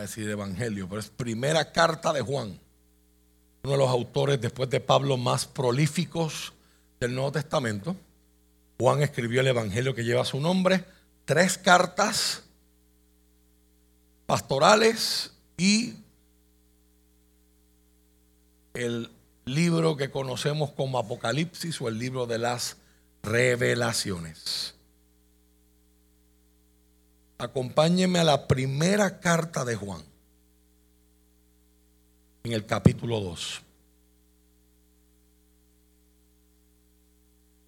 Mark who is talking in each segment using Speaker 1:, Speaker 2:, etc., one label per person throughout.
Speaker 1: decir evangelio, pero es primera carta de Juan, uno de los autores después de Pablo más prolíficos del Nuevo Testamento. Juan escribió el evangelio que lleva su nombre, tres cartas pastorales y el libro que conocemos como Apocalipsis o el libro de las revelaciones. Acompáñeme a la primera carta de Juan, en el capítulo 2.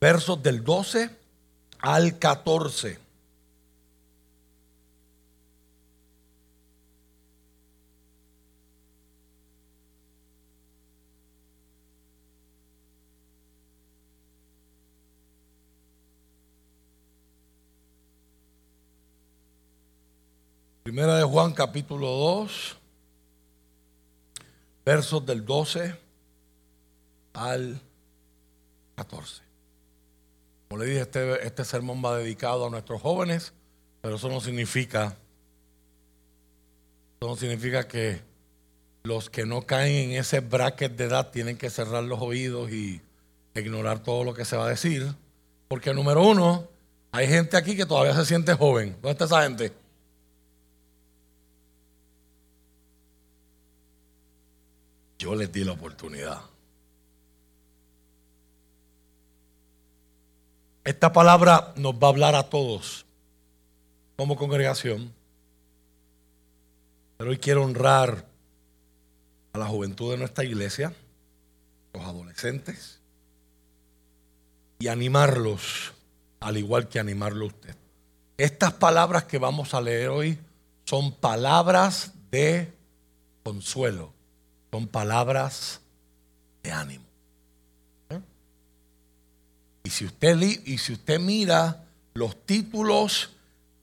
Speaker 1: Versos del 12 al 14. Primera de Juan capítulo 2, versos del 12 al 14. Como le dije, este, este sermón va dedicado a nuestros jóvenes, pero eso no significa, eso no significa que los que no caen en ese bracket de edad tienen que cerrar los oídos y ignorar todo lo que se va a decir. Porque número uno, hay gente aquí que todavía se siente joven. ¿Dónde está esa gente? Yo les di la oportunidad. Esta palabra nos va a hablar a todos como congregación. Pero hoy quiero honrar a la juventud de nuestra iglesia, los adolescentes, y animarlos, al igual que animarlo usted. Estas palabras que vamos a leer hoy son palabras de consuelo son palabras de ánimo. Y, si usted, y si usted mira los títulos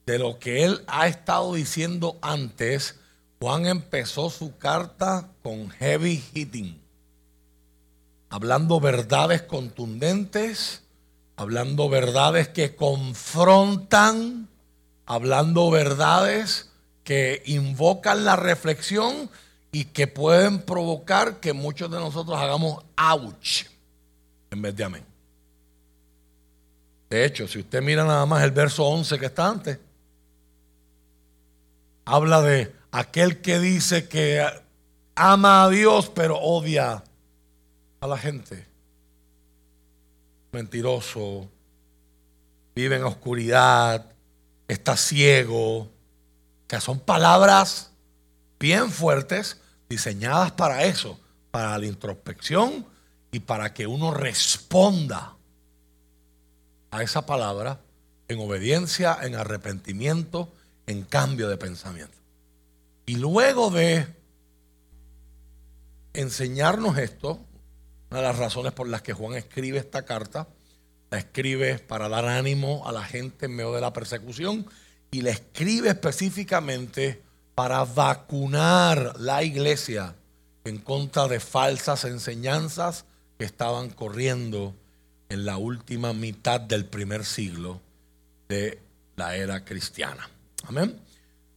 Speaker 1: de lo que él ha estado diciendo antes, Juan empezó su carta con heavy hitting, hablando verdades contundentes, hablando verdades que confrontan, hablando verdades que invocan la reflexión y que pueden provocar que muchos de nosotros hagamos ouch en vez de amén. De hecho, si usted mira nada más el verso 11 que está antes, habla de aquel que dice que ama a Dios pero odia a la gente. Mentiroso, vive en oscuridad, está ciego, que son palabras bien fuertes, diseñadas para eso, para la introspección y para que uno responda a esa palabra en obediencia, en arrepentimiento, en cambio de pensamiento. Y luego de enseñarnos esto, una de las razones por las que Juan escribe esta carta, la escribe para dar ánimo a la gente en medio de la persecución y la escribe específicamente para vacunar la iglesia en contra de falsas enseñanzas que estaban corriendo en la última mitad del primer siglo de la era cristiana. Amén.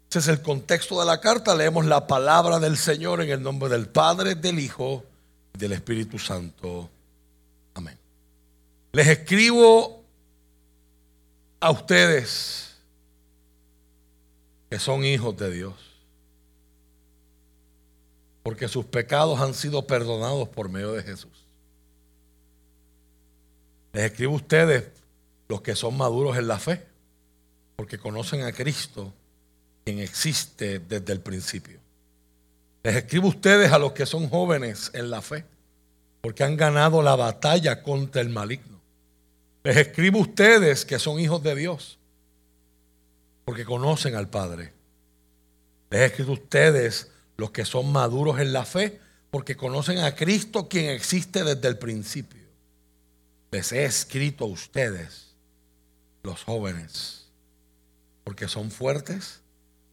Speaker 1: Ese es el contexto de la carta. Leemos la palabra del Señor en el nombre del Padre, del Hijo y del Espíritu Santo. Amén. Les escribo a ustedes que son hijos de Dios porque sus pecados han sido perdonados por medio de Jesús. Les escribo a ustedes, los que son maduros en la fe, porque conocen a Cristo, quien existe desde el principio. Les escribo a ustedes, a los que son jóvenes en la fe, porque han ganado la batalla contra el maligno. Les escribo a ustedes, que son hijos de Dios, porque conocen al Padre. Les escribo a ustedes, los que son maduros en la fe, porque conocen a Cristo quien existe desde el principio. Les he escrito a ustedes, los jóvenes, porque son fuertes,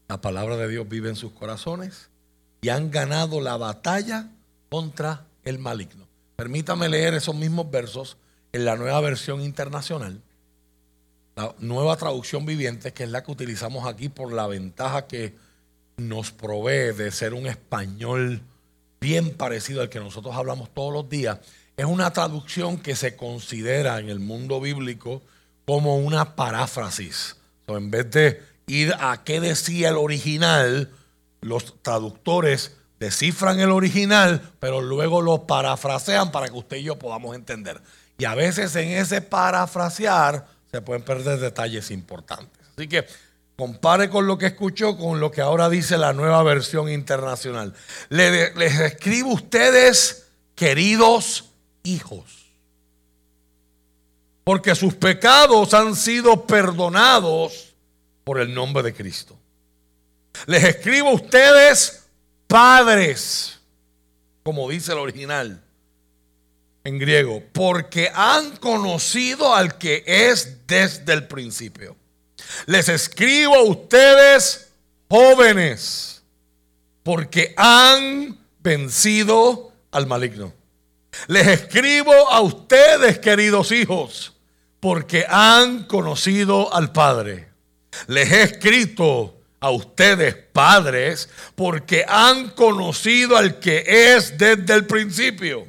Speaker 1: la palabra de Dios vive en sus corazones y han ganado la batalla contra el maligno. Permítame leer esos mismos versos en la nueva versión internacional, la nueva traducción viviente, que es la que utilizamos aquí por la ventaja que nos provee de ser un español bien parecido al que nosotros hablamos todos los días, es una traducción que se considera en el mundo bíblico como una paráfrasis. en vez de ir a qué decía el original, los traductores descifran el original, pero luego lo parafrasean para que usted y yo podamos entender. Y a veces en ese parafrasear se pueden perder detalles importantes. Así que compare con lo que escuchó con lo que ahora dice la nueva versión internacional. les escribo a ustedes, queridos hijos, porque sus pecados han sido perdonados por el nombre de Cristo. Les escribo a ustedes, padres, como dice el original en griego, porque han conocido al que es desde el principio. Les escribo a ustedes, jóvenes, porque han vencido al maligno. Les escribo a ustedes, queridos hijos, porque han conocido al Padre. Les he escrito a ustedes, padres, porque han conocido al que es desde el principio.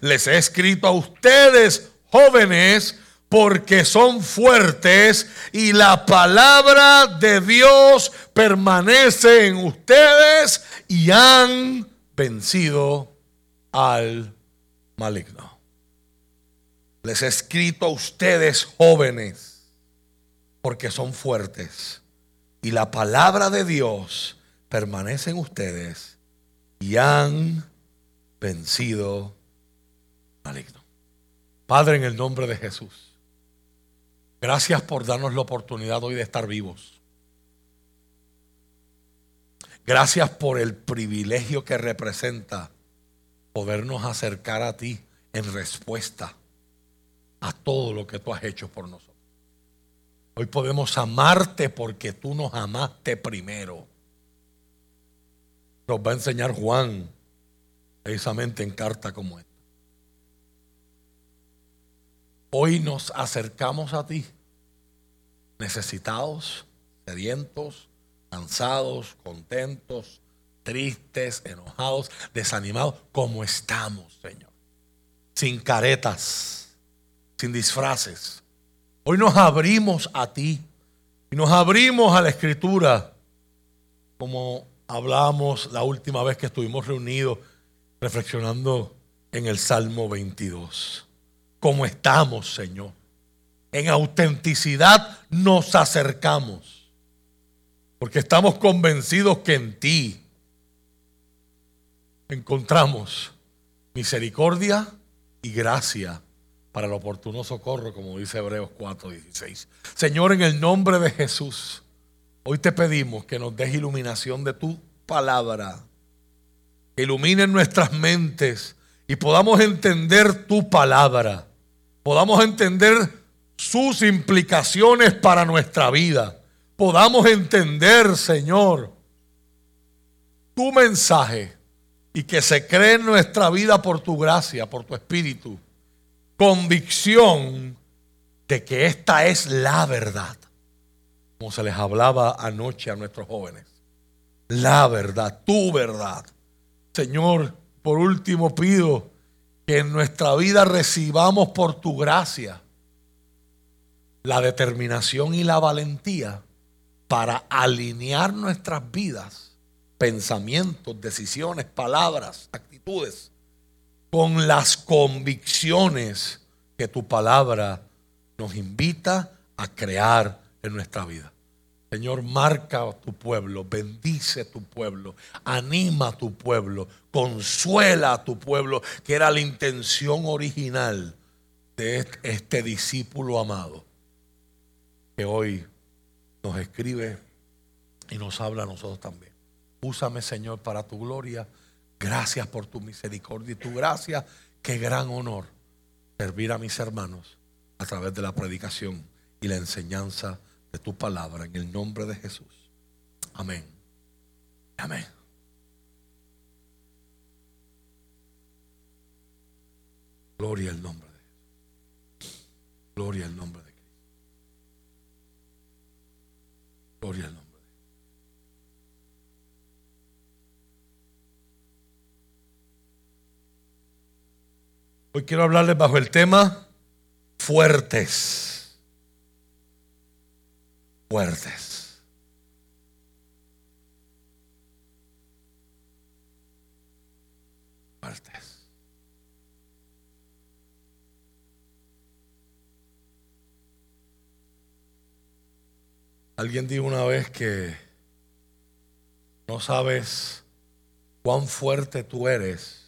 Speaker 1: Les he escrito a ustedes, jóvenes, porque son fuertes y la palabra de Dios permanece en ustedes y han vencido al maligno. Les he escrito a ustedes, jóvenes, porque son fuertes y la palabra de Dios permanece en ustedes y han vencido al maligno. Padre, en el nombre de Jesús. Gracias por darnos la oportunidad hoy de estar vivos. Gracias por el privilegio que representa podernos acercar a ti en respuesta a todo lo que tú has hecho por nosotros. Hoy podemos amarte porque tú nos amaste primero. Nos va a enseñar Juan precisamente en carta como esta. Hoy nos acercamos a ti, necesitados, sedientos, cansados, contentos, tristes, enojados, desanimados, como estamos, Señor. Sin caretas, sin disfraces. Hoy nos abrimos a ti y nos abrimos a la escritura, como hablamos la última vez que estuvimos reunidos reflexionando en el Salmo 22 como estamos, Señor. En autenticidad nos acercamos, porque estamos convencidos que en ti encontramos misericordia y gracia para el oportuno socorro, como dice Hebreos 4:16. Señor, en el nombre de Jesús, hoy te pedimos que nos des iluminación de tu palabra, ilumine nuestras mentes y podamos entender tu palabra podamos entender sus implicaciones para nuestra vida. Podamos entender, Señor, tu mensaje y que se cree en nuestra vida por tu gracia, por tu espíritu. Convicción de que esta es la verdad. Como se les hablaba anoche a nuestros jóvenes. La verdad, tu verdad. Señor, por último pido que en nuestra vida recibamos por tu gracia la determinación y la valentía para alinear nuestras vidas, pensamientos, decisiones, palabras, actitudes, con las convicciones que tu palabra nos invita a crear en nuestra vida. Señor, marca a tu pueblo, bendice a tu pueblo, anima a tu pueblo, consuela a tu pueblo, que era la intención original de este discípulo amado, que hoy nos escribe y nos habla a nosotros también. Úsame, Señor, para tu gloria. Gracias por tu misericordia y tu gracia. Qué gran honor servir a mis hermanos a través de la predicación y la enseñanza de tu palabra en el nombre de Jesús. Amén. Amén. Gloria al nombre de Jesús. Gloria al nombre de Cristo. Gloria al nombre. de. Hoy quiero hablarles bajo el tema fuertes. Fuertes. Fuertes. Alguien dijo una vez que no sabes cuán fuerte tú eres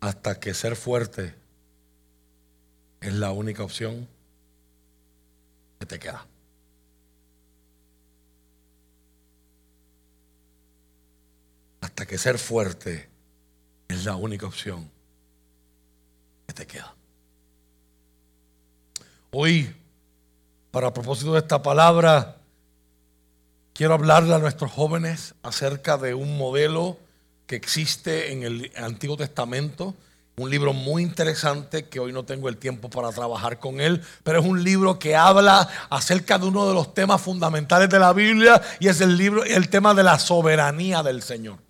Speaker 1: hasta que ser fuerte es la única opción que te queda. Hasta que ser fuerte es la única opción que te queda. Hoy, para propósito de esta palabra, quiero hablarle a nuestros jóvenes acerca de un modelo que existe en el Antiguo Testamento. Un libro muy interesante que hoy no tengo el tiempo para trabajar con él, pero es un libro que habla acerca de uno de los temas fundamentales de la Biblia y es el libro el tema de la soberanía del Señor.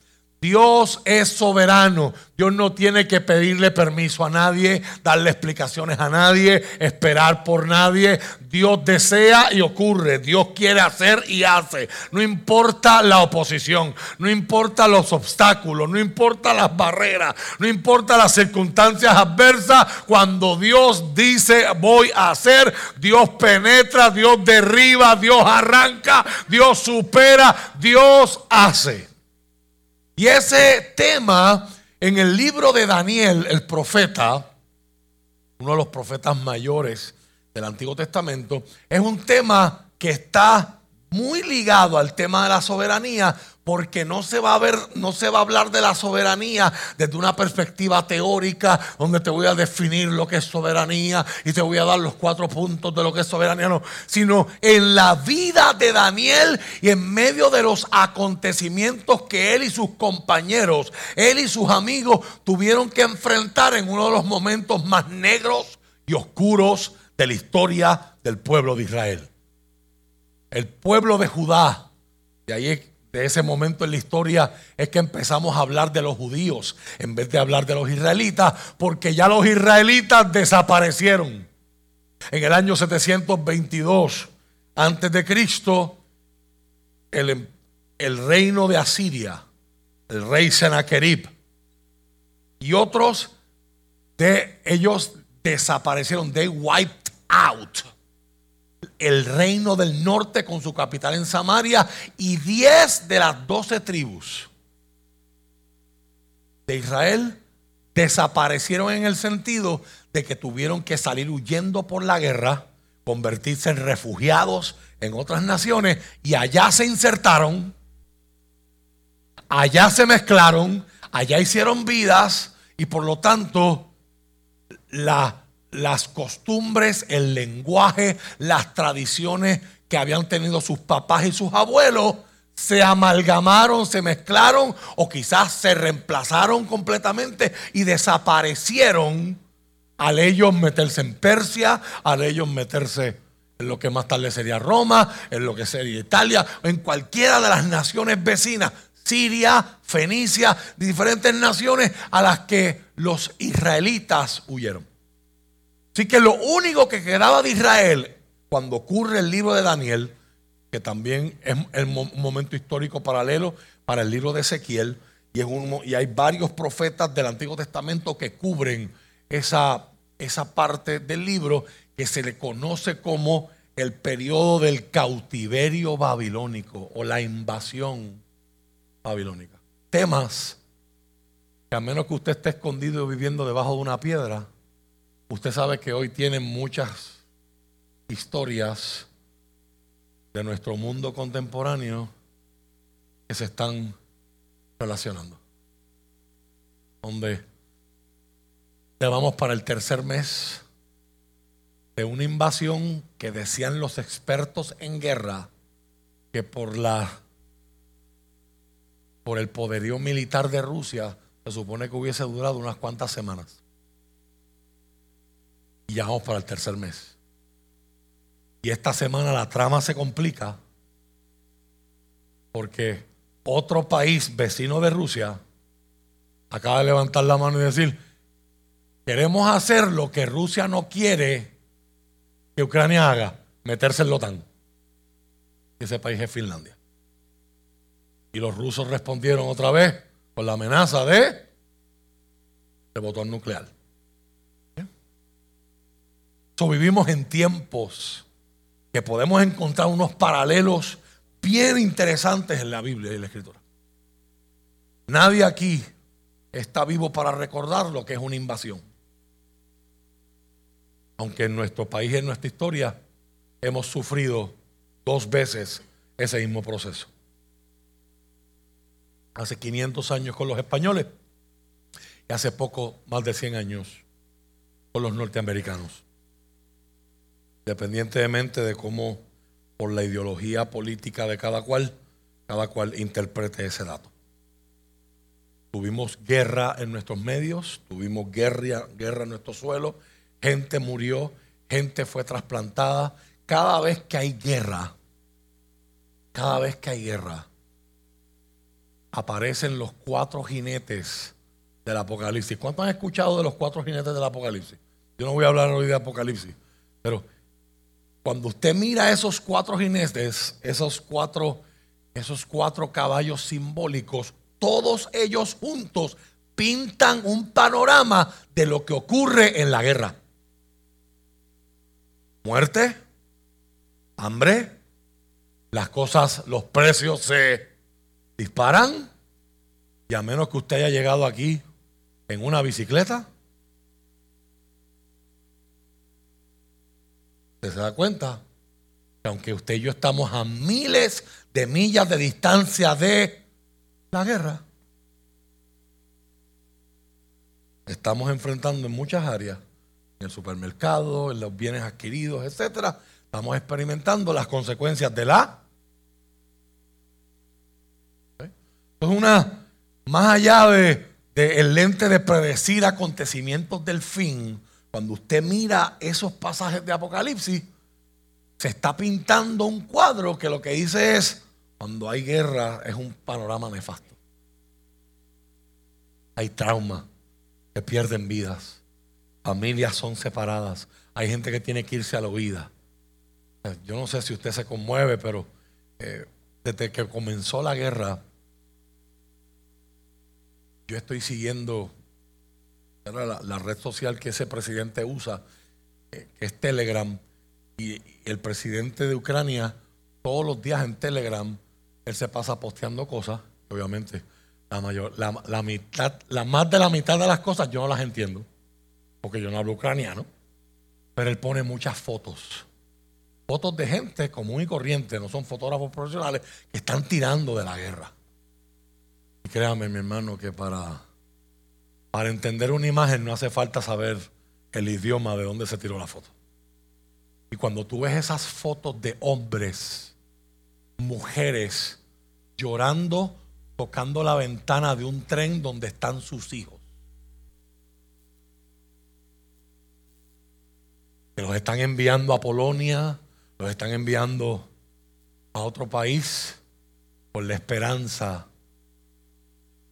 Speaker 1: Dios es soberano. Dios no tiene que pedirle permiso a nadie, darle explicaciones a nadie, esperar por nadie. Dios desea y ocurre. Dios quiere hacer y hace. No importa la oposición, no importa los obstáculos, no importa las barreras, no importa las circunstancias adversas. Cuando Dios dice voy a hacer, Dios penetra, Dios derriba, Dios arranca, Dios supera, Dios hace. Y ese tema en el libro de Daniel, el profeta, uno de los profetas mayores del Antiguo Testamento, es un tema que está muy ligado al tema de la soberanía, porque no se va a ver, no se va a hablar de la soberanía desde una perspectiva teórica, donde te voy a definir lo que es soberanía y te voy a dar los cuatro puntos de lo que es soberanía, no, sino en la vida de Daniel y en medio de los acontecimientos que él y sus compañeros, él y sus amigos tuvieron que enfrentar en uno de los momentos más negros y oscuros de la historia del pueblo de Israel. El pueblo de Judá, de ahí ese momento en la historia es que empezamos a hablar de los judíos en vez de hablar de los israelitas, porque ya los israelitas desaparecieron. En el año 722 antes de Cristo, el, el reino de Asiria, el rey Sennacherib y otros de ellos desaparecieron, they wiped out el reino del norte con su capital en Samaria y diez de las doce tribus de Israel desaparecieron en el sentido de que tuvieron que salir huyendo por la guerra, convertirse en refugiados en otras naciones y allá se insertaron, allá se mezclaron, allá hicieron vidas y por lo tanto la las costumbres, el lenguaje, las tradiciones que habían tenido sus papás y sus abuelos se amalgamaron, se mezclaron o quizás se reemplazaron completamente y desaparecieron al ellos meterse en Persia, al ellos meterse en lo que más tarde sería Roma, en lo que sería Italia, en cualquiera de las naciones vecinas, Siria, Fenicia, diferentes naciones a las que los israelitas huyeron. Así que lo único que quedaba de Israel cuando ocurre el libro de Daniel, que también es un momento histórico paralelo para el libro de Ezequiel, y, hay varios profetas del Antiguo Testamento que cubren esa, esa parte del libro que se le conoce como el periodo del cautiverio babilónico o la invasión babilónica. Temas que a menos que usted esté escondido viviendo debajo de una piedra, Usted sabe que hoy tienen muchas historias de nuestro mundo contemporáneo que se están relacionando. Donde le vamos para el tercer mes de una invasión que decían los expertos en guerra que por la por el poderío militar de Rusia se supone que hubiese durado unas cuantas semanas. Y ya vamos para el tercer mes. Y esta semana la trama se complica porque otro país vecino de Rusia acaba de levantar la mano y decir, queremos hacer lo que Rusia no quiere que Ucrania haga, meterse en la OTAN. Ese país es Finlandia. Y los rusos respondieron otra vez con la amenaza de, de botón nuclear. So, vivimos en tiempos que podemos encontrar unos paralelos bien interesantes en la Biblia y en la Escritura. Nadie aquí está vivo para recordar lo que es una invasión. Aunque en nuestro país y en nuestra historia hemos sufrido dos veces ese mismo proceso. Hace 500 años con los españoles y hace poco, más de 100 años, con los norteamericanos independientemente de cómo, por la ideología política de cada cual, cada cual interprete ese dato. Tuvimos guerra en nuestros medios, tuvimos guerra, guerra en nuestro suelo, gente murió, gente fue trasplantada. Cada vez que hay guerra, cada vez que hay guerra, aparecen los cuatro jinetes del Apocalipsis. ¿Cuántos han escuchado de los cuatro jinetes del Apocalipsis? Yo no voy a hablar hoy de Apocalipsis, pero cuando usted mira esos cuatro jinetes, esos cuatro, esos cuatro caballos simbólicos, todos ellos juntos pintan un panorama de lo que ocurre en la guerra. Muerte, hambre, las cosas, los precios se disparan y a menos que usted haya llegado aquí en una bicicleta, se da cuenta que aunque usted y yo estamos a miles de millas de distancia de la guerra, estamos enfrentando en muchas áreas, en el supermercado, en los bienes adquiridos, etcétera, estamos experimentando las consecuencias de la. Una, más allá de, de el lente de predecir acontecimientos del fin, cuando usted mira esos pasajes de Apocalipsis, se está pintando un cuadro que lo que dice es, cuando hay guerra es un panorama nefasto. Hay trauma, que pierden vidas, familias son separadas, hay gente que tiene que irse a la huida. Yo no sé si usted se conmueve, pero eh, desde que comenzó la guerra, yo estoy siguiendo la, red social que ese presidente usa, eh, que es Telegram, y, el presidente de Ucrania, todos los días en Telegram, él se pasa posteando cosas, obviamente, la mayor, la, mitad, la más de la mitad de las cosas yo no las entiendo, porque yo no hablo ucraniano, pero él pone muchas fotos. Fotos de gente común y corriente, no son fotógrafos profesionales, que están tirando de la guerra. Y créame, mi hermano, que para para entender una imagen no hace falta saber el idioma de donde se tiró la foto. Y cuando tú ves esas fotos de hombres, mujeres, llorando, tocando la ventana de un tren donde están sus hijos, que los están enviando a Polonia, los están enviando a otro país por la esperanza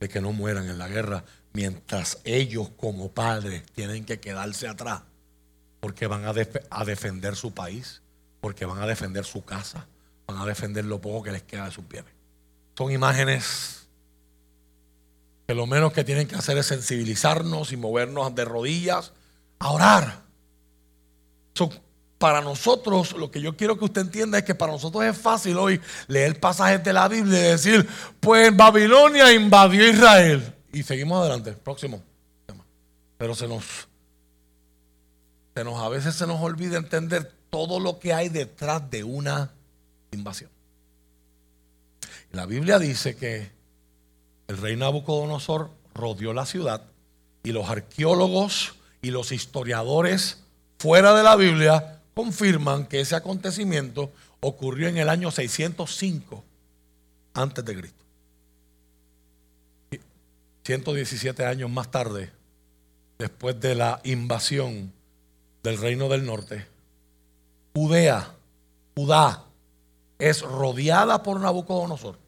Speaker 1: de que no mueran en la guerra mientras ellos como padres tienen que quedarse atrás porque van a, a, defender su país, porque van a defender su casa, van a defender lo poco que les queda de sus bienes. Son imágenes que lo menos que tienen que hacer es sensibilizarnos y movernos de rodillas a orar. para nosotros, lo que yo quiero que usted entienda es que para nosotros es fácil hoy leer pasajes de la Biblia y decir, pues Babilonia invadió Israel. Y seguimos adelante. Próximo Pero se nos, se nos a veces se nos olvida entender todo lo que hay detrás de una invasión. La Biblia dice que el rey Nabucodonosor rodeó la ciudad y los arqueólogos y los historiadores fuera de la Biblia confirman que ese acontecimiento ocurrió en el año 605 antes de Cristo. 117 años más tarde, después de la invasión del reino del norte, Judea, Judá, es rodeada por Nabucodonosor.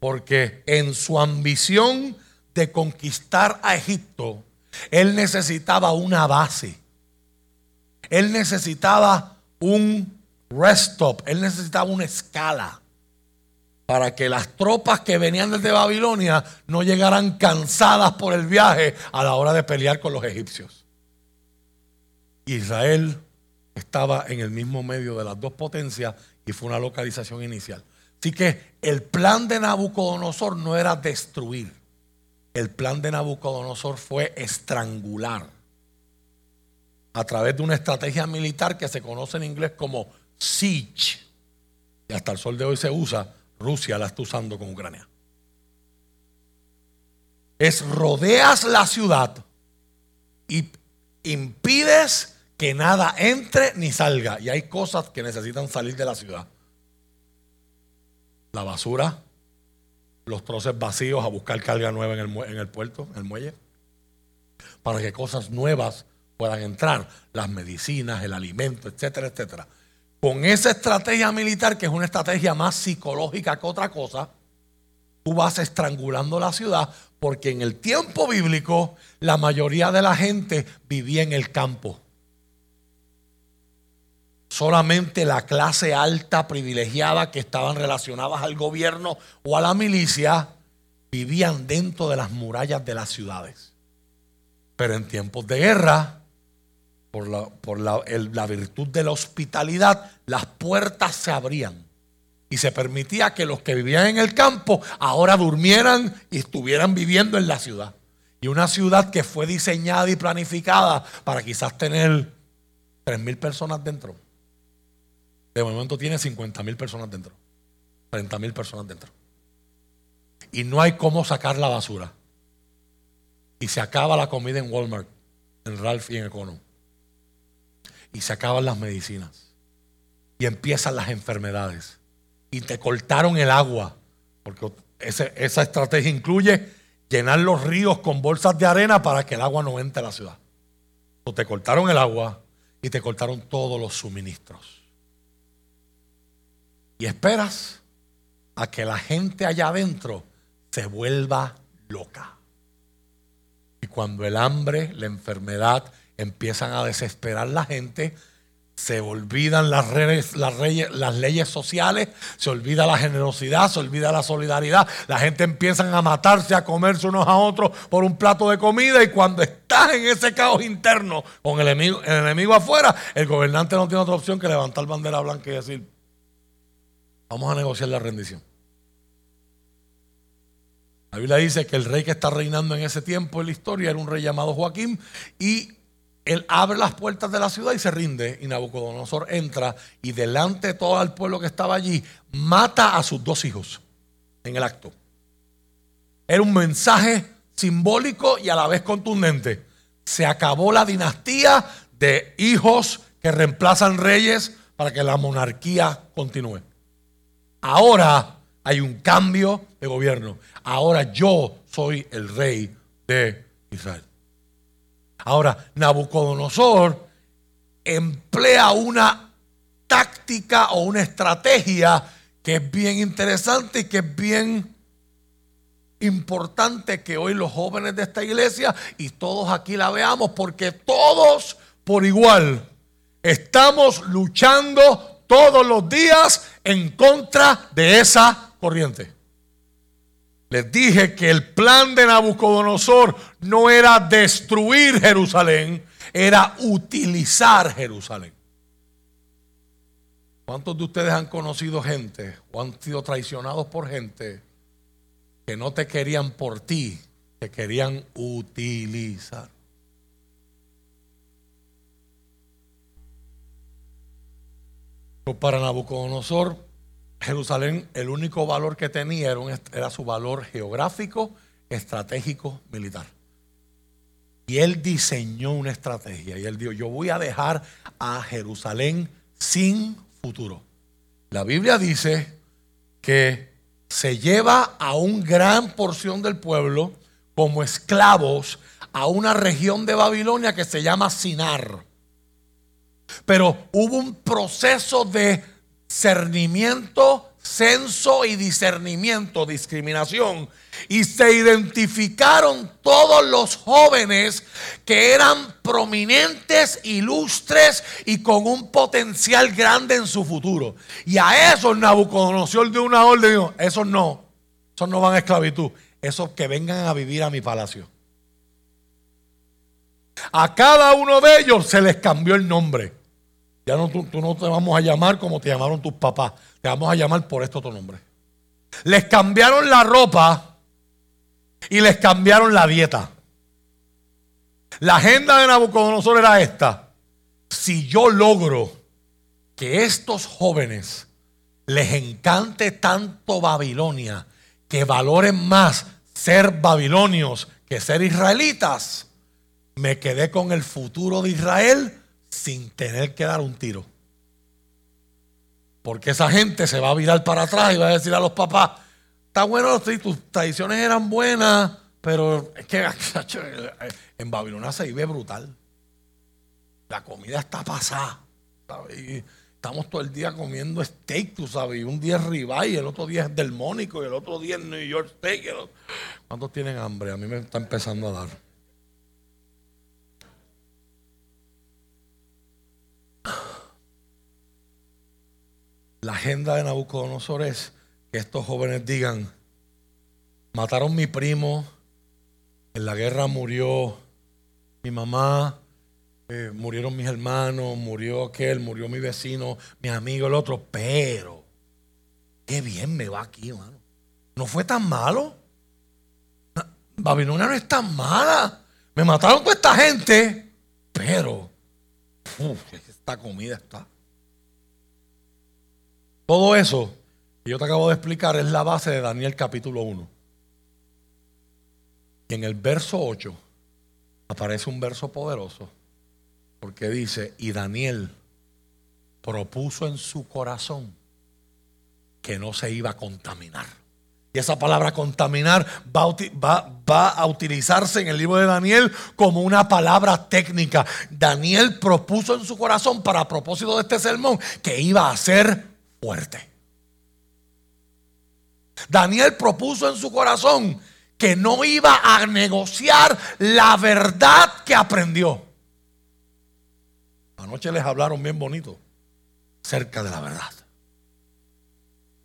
Speaker 1: Porque en su ambición de conquistar a Egipto, Él necesitaba una base. Él necesitaba un rest stop. Él necesitaba una escala para que las tropas que venían desde Babilonia no llegaran cansadas por el viaje a la hora de pelear con los egipcios. Israel estaba en el mismo medio de las dos potencias y fue una localización inicial. Así que el plan de Nabucodonosor no era destruir. El plan de Nabucodonosor fue estrangular a través de una estrategia militar que se conoce en inglés como siege. Y hasta el sol de hoy se usa, Rusia la está usando con Ucrania. Es rodeas la ciudad y impides que nada entre ni salga. Y hay cosas que necesitan salir de la ciudad. La basura, los troces vacíos a buscar carga nueva en el, en el puerto, en el muelle, para que cosas nuevas puedan entrar, las medicinas, el alimento, etcétera, etcétera. Con esa estrategia militar, que es una estrategia más psicológica que otra cosa, tú vas estrangulando la ciudad, porque en el tiempo bíblico la mayoría de la gente vivía en el campo. Solamente la clase alta privilegiada que estaban relacionadas al gobierno o a la milicia vivían dentro de las murallas de las ciudades. Pero en tiempos de guerra, por la, por la, la virtud de la hospitalidad, las puertas se abrían y se permitía que los que vivían en el campo ahora durmieran y estuvieran viviendo en la ciudad. Y una ciudad que fue diseñada y planificada para quizás tener tres mil personas dentro de momento tiene 50 mil personas dentro, 30 mil personas dentro. Y no hay cómo sacar la basura. Y se acaba la comida en Walmart, en Ralph y en Econo. Y se acaban las medicinas. Y empiezan las enfermedades. Y te cortaron el agua. Porque esa estrategia incluye llenar los ríos con bolsas de arena para que el agua no entre a la ciudad. O te cortaron el agua y te cortaron todos los suministros y esperas a que la gente allá adentro se vuelva loca. Y cuando el hambre, la enfermedad empiezan a desesperar la gente, se olvidan las, redes, las, leyes sociales, se olvida la generosidad, se olvida la solidaridad. La gente empieza a matarse, a comerse unos a otros por un plato de comida y cuando estás en ese caos interno con el enemigo, el enemigo afuera, el gobernante no tiene otra opción que levantar bandera blanca y decir, Vamos a negociar la rendición. La Biblia dice que el rey que está reinando en ese tiempo en la historia era un rey llamado Joaquín y él abre las puertas de la ciudad y se rinde y Nabucodonosor entra y delante de todo el pueblo que estaba allí mata a sus dos hijos en el acto. Era un mensaje simbólico y a la vez contundente. Se acabó la dinastía de hijos que reemplazan reyes para que la monarquía continúe. Ahora hay un cambio de gobierno. Ahora yo soy el rey de Israel. Ahora, Nabucodonosor emplea una táctica o una estrategia que es bien interesante y que es bien importante que hoy los jóvenes de esta iglesia y todos aquí la veamos porque todos por igual estamos luchando todos los días en contra de esa corriente. Les dije que el plan de Nabucodonosor no era destruir Jerusalén, era utilizar Jerusalén. ¿Cuántos de ustedes han conocido gente o han sido traicionados por gente que no te querían por ti, te querían utilizar? Para Nabucodonosor, Jerusalén, el único valor que tenía era, su valor geográfico, estratégico, militar. Y él diseñó una estrategia y él dijo, yo voy a dejar a Jerusalén sin futuro. La Biblia dice que se lleva a una gran porción del pueblo como esclavos a una región de Babilonia que se llama Sinar. Pero hubo un proceso de cernimiento, censo y discernimiento, discriminación, y se identificaron todos los jóvenes que eran prominentes, ilustres y con un potencial grande en su futuro. Y a esos Nabucodonosor de una orden dijo, esos no, esos no van a esclavitud, esos que vengan a vivir a mi palacio. A cada uno de ellos se les cambió el nombre. Ya no, tú, no te vamos a llamar como te llamaron tus papás. Te vamos a llamar por esto tu nombre. Les cambiaron la ropa y les cambiaron la dieta. La agenda de Nabucodonosor era esta. Si yo logro que estos jóvenes les encante tanto Babilonia, que valoren más ser babilonios que ser israelitas, me quedé con el futuro de Israel sin tener que dar un tiro. Porque esa gente se va a virar para atrás y va a decir a los papás, está bueno, tus tradiciones eran buenas, pero es que en Babilonia se vive brutal. La comida está pasada. estamos todo el día comiendo steak, tú sabes, y un día es ribeye, el otro día es del Mónico, y el otro día es New York Steak. ¿Cuántos tienen hambre? A mí me está empezando a dar. La agenda de Nabucodonosor es que estos jóvenes digan, mataron mi primo, en la guerra murió mi mamá, eh, murieron mis hermanos, murió aquel, murió mi vecino, mi amigo, el otro, pero qué bien me va aquí, hermano. No fue tan malo. Babilonia no es tan mala. Me mataron toda esta gente, pero esta comida está. Todo eso que yo te acabo de explicar es la base de Daniel capítulo 1. Y en el verso 8 aparece un verso poderoso porque dice, y Daniel propuso en su corazón que no se iba a contaminar. Y esa palabra contaminar va, a utilizarse en el libro de Daniel como una palabra técnica. Daniel propuso en su corazón para propósito de este sermón que iba a ser fuerte. Daniel propuso en su corazón que no iba a negociar la verdad que aprendió. Anoche les hablaron bien bonito cerca de la verdad.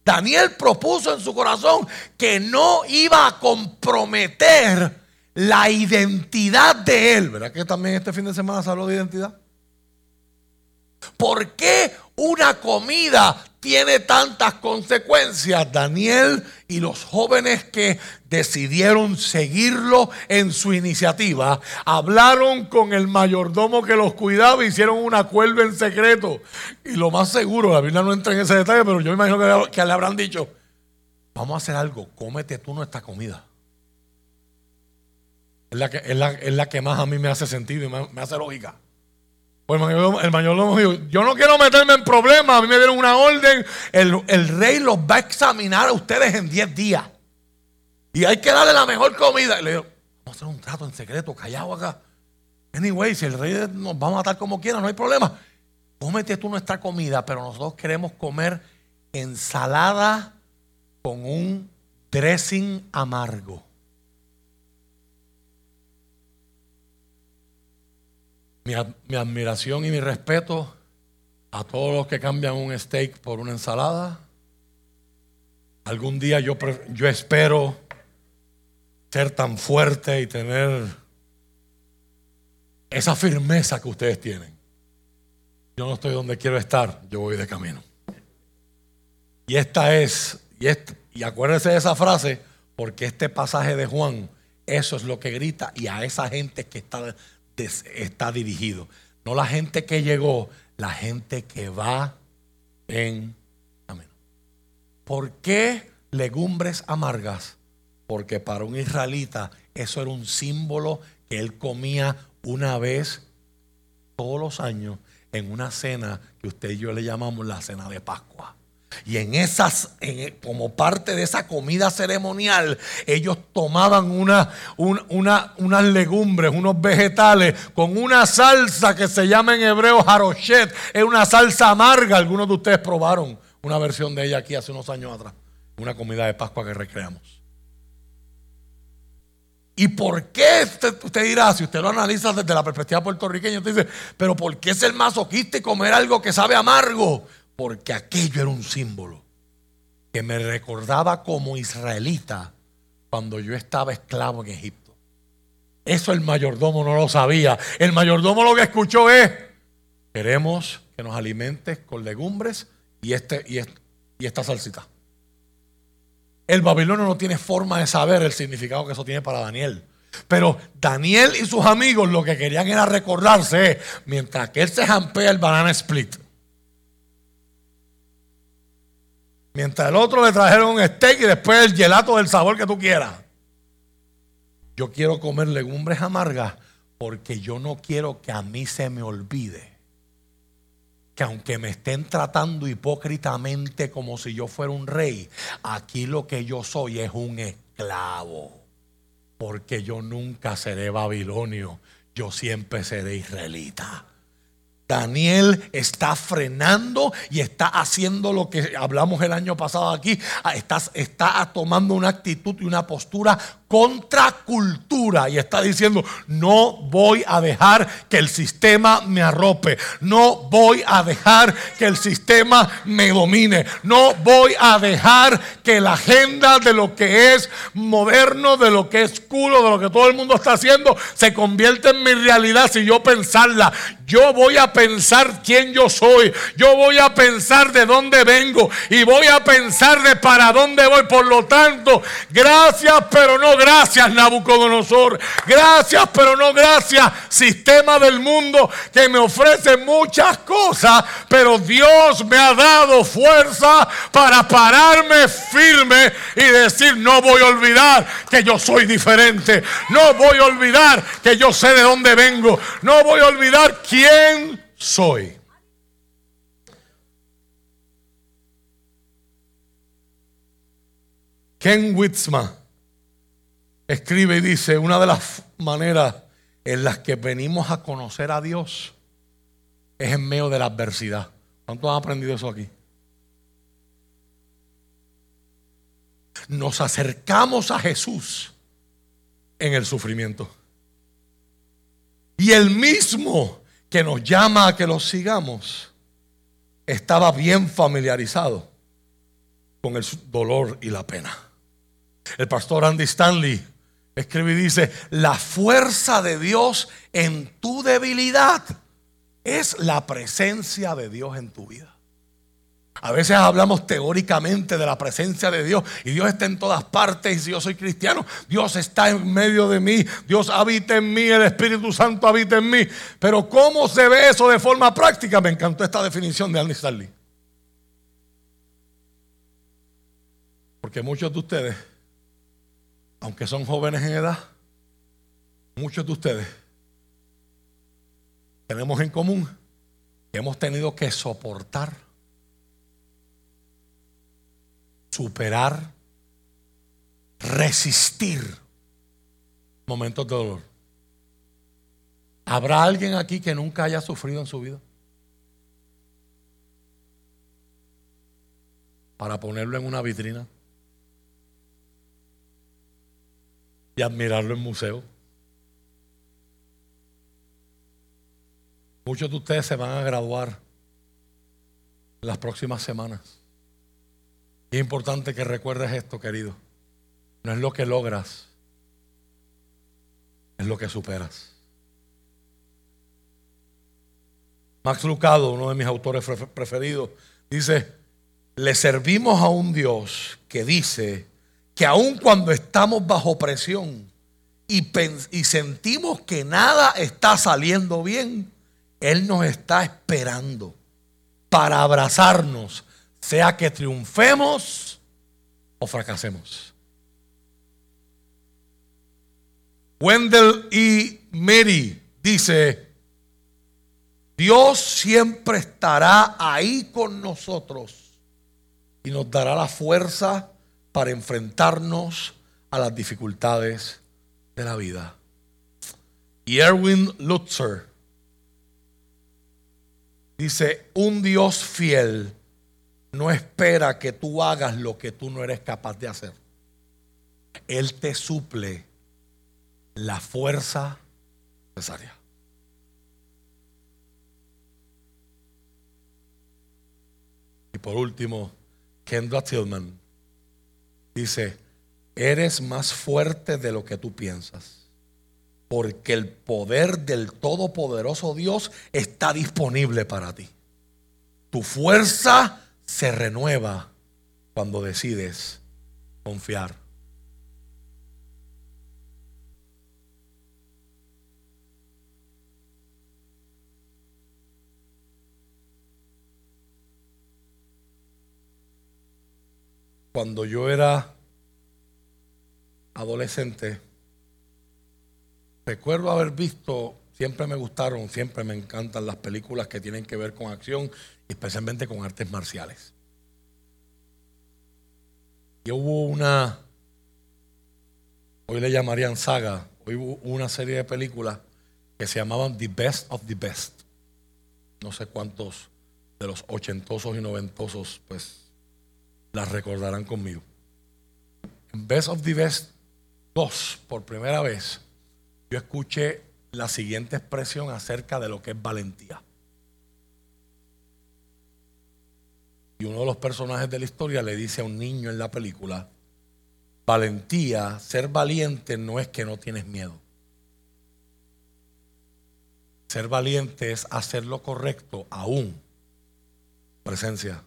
Speaker 1: Daniel propuso en su corazón que no iba a comprometer la identidad de él. ¿Verdad que también este fin de semana se habló de identidad? ¿Por qué una comida tiene tantas consecuencias? Daniel y los jóvenes que decidieron seguirlo en su iniciativa hablaron con el mayordomo que los cuidaba hicieron un acuerdo en secreto. Y lo más seguro, la Biblia no entra en ese detalle, pero yo me imagino que, le habrán dicho, vamos a hacer algo, cómete tú nuestra comida. Es la que, es la, que más a mí me hace sentido y me hace lógica. Pues el mayordomo dijo, yo no quiero meterme en problemas, a mí me dieron una orden, el, rey los va a examinar a ustedes en 10 días. Y hay que darle la mejor comida. Y le digo, vamos a hacer un trato en secreto, callado acá. Anyway, si el rey nos va a matar como quiera, no hay problema. Cómete tú nuestra comida, pero nosotros queremos comer ensalada con un dressing amargo. Mi, admiración y mi respeto a todos los que cambian un steak por una ensalada. Algún día yo, yo espero ser tan fuerte y tener esa firmeza que ustedes tienen. Yo no estoy donde quiero estar, yo voy de camino. Y esta es, y, y acuérdense de esa frase, porque este pasaje de Juan, eso es lo que grita y a esa gente que está está dirigido. No la gente que llegó, la gente que va en camino. ¿Por qué legumbres amargas? Porque para un israelita eso era un símbolo que él comía una vez todos los años en una cena que usted y yo le llamamos la cena de Pascua. Y en esas, como parte de esa comida ceremonial, ellos tomaban una, unas legumbres, unos vegetales, con una salsa que se llama en hebreo haroshet. Es una salsa amarga, algunos de ustedes probaron una versión de ella aquí hace unos años atrás, una comida de Pascua que recreamos. ¿Y por qué usted, dirá, si usted lo analiza desde la perspectiva puertorriqueña, usted dice, pero ¿por qué ser masoquista y comer algo que sabe amargo? Porque aquello era un símbolo que me recordaba como israelita cuando yo estaba esclavo en Egipto. Eso el mayordomo no lo sabía. El mayordomo lo que escuchó es, queremos que nos alimentes con legumbres y, este, y, y esta salsita. El babilonio no tiene forma de saber el significado que eso tiene para Daniel. Pero Daniel y sus amigos lo que querían era recordarse, mientras que él se jampea el banana split. Mientras el otro le trajeron un steak y después el gelato del sabor que tú quieras. Yo quiero comer legumbres amargas porque yo no quiero que a mí se me olvide que aunque me estén tratando hipócritamente como si yo fuera un rey, aquí lo que yo soy es un esclavo. Porque yo nunca seré babilonio, yo siempre seré israelita. Daniel está frenando y está haciendo lo que hablamos el año pasado aquí. Está, está tomando una actitud y una postura contracultura y está diciendo, no voy a dejar que el sistema me arrope, no voy a dejar que el sistema me domine, no voy a dejar que la agenda de lo que es moderno, de lo que es culo, de lo que todo el mundo está haciendo, se convierta en mi realidad si yo pensarla. Yo voy a pensar quién yo soy, yo voy a pensar de dónde vengo y voy a pensar de para dónde voy. Por lo tanto, gracias, pero no gracias Nabucodonosor. Gracias, pero no gracias sistema del mundo que me ofrece muchas cosas, pero Dios me ha dado fuerza para pararme firme y decir, no voy a olvidar que yo soy diferente. No voy a olvidar que yo sé de dónde vengo. No voy a olvidar quién soy. Ken Witzma escribe y dice, una de las maneras en las que venimos a conocer a Dios es en medio de la adversidad. ¿Cuántos han aprendido eso aquí? Nos acercamos a Jesús en el sufrimiento. Y el mismo que nos llama a que lo sigamos estaba bien familiarizado con el dolor y la pena. El pastor Andy Stanley escribe y dice, la fuerza de Dios en tu debilidad es la presencia de Dios en tu vida. A veces hablamos teóricamente de la presencia de Dios y Dios está en todas partes y si yo soy cristiano, Dios está en medio de mí, Dios habita en mí, el Espíritu Santo habita en mí. Pero ¿cómo se ve eso de forma práctica? Me encantó esta definición de Andy Stanley. Porque muchos de ustedes aunque son jóvenes en edad, muchos de ustedes tenemos en común que hemos tenido que soportar, superar, resistir momentos de dolor. ¿Habrá alguien aquí que nunca haya sufrido en su vida? Para ponerlo en una vitrina. y admirarlo en museo. Muchos de ustedes se van a graduar las próximas semanas. Es importante que recuerdes esto, querido. No es lo que logras, es lo que superas. Max Lucado, uno de mis autores preferidos, dice, le servimos a un Dios que dice, que aun cuando estamos bajo presión y, y sentimos que nada está saliendo bien, Él nos está esperando para abrazarnos, sea que triunfemos o fracasemos. Wendell y Mary dice, Dios siempre estará ahí con nosotros y nos dará la fuerza para enfrentarnos a las dificultades de la vida. Y Erwin Lutzer dice, un Dios fiel no espera que tú hagas lo que tú no eres capaz de hacer. Él te suple la fuerza necesaria. Y por último, Kendra Tillman dice, eres más fuerte de lo que tú piensas, porque el poder del Todopoderoso Dios está disponible para ti. Tu fuerza se renueva cuando decides confiar. Cuando yo era adolescente, recuerdo haber visto, siempre me gustaron, siempre me encantan las películas que tienen que ver con acción, especialmente con artes marciales. Y hubo una, hoy le llamarían saga, hoy hubo una serie de películas que se llamaban The Best of the Best. No sé cuántos de los ochentosos y noventosos, pues, las recordarán conmigo. En Best of the Best Dos, por primera vez, yo escuché la siguiente expresión acerca de lo que es valentía. Y uno de los personajes de la historia le dice a un niño en la película, valentía, ser valiente no es que no tienes miedo. Ser valiente es hacer lo correcto aún. Presencia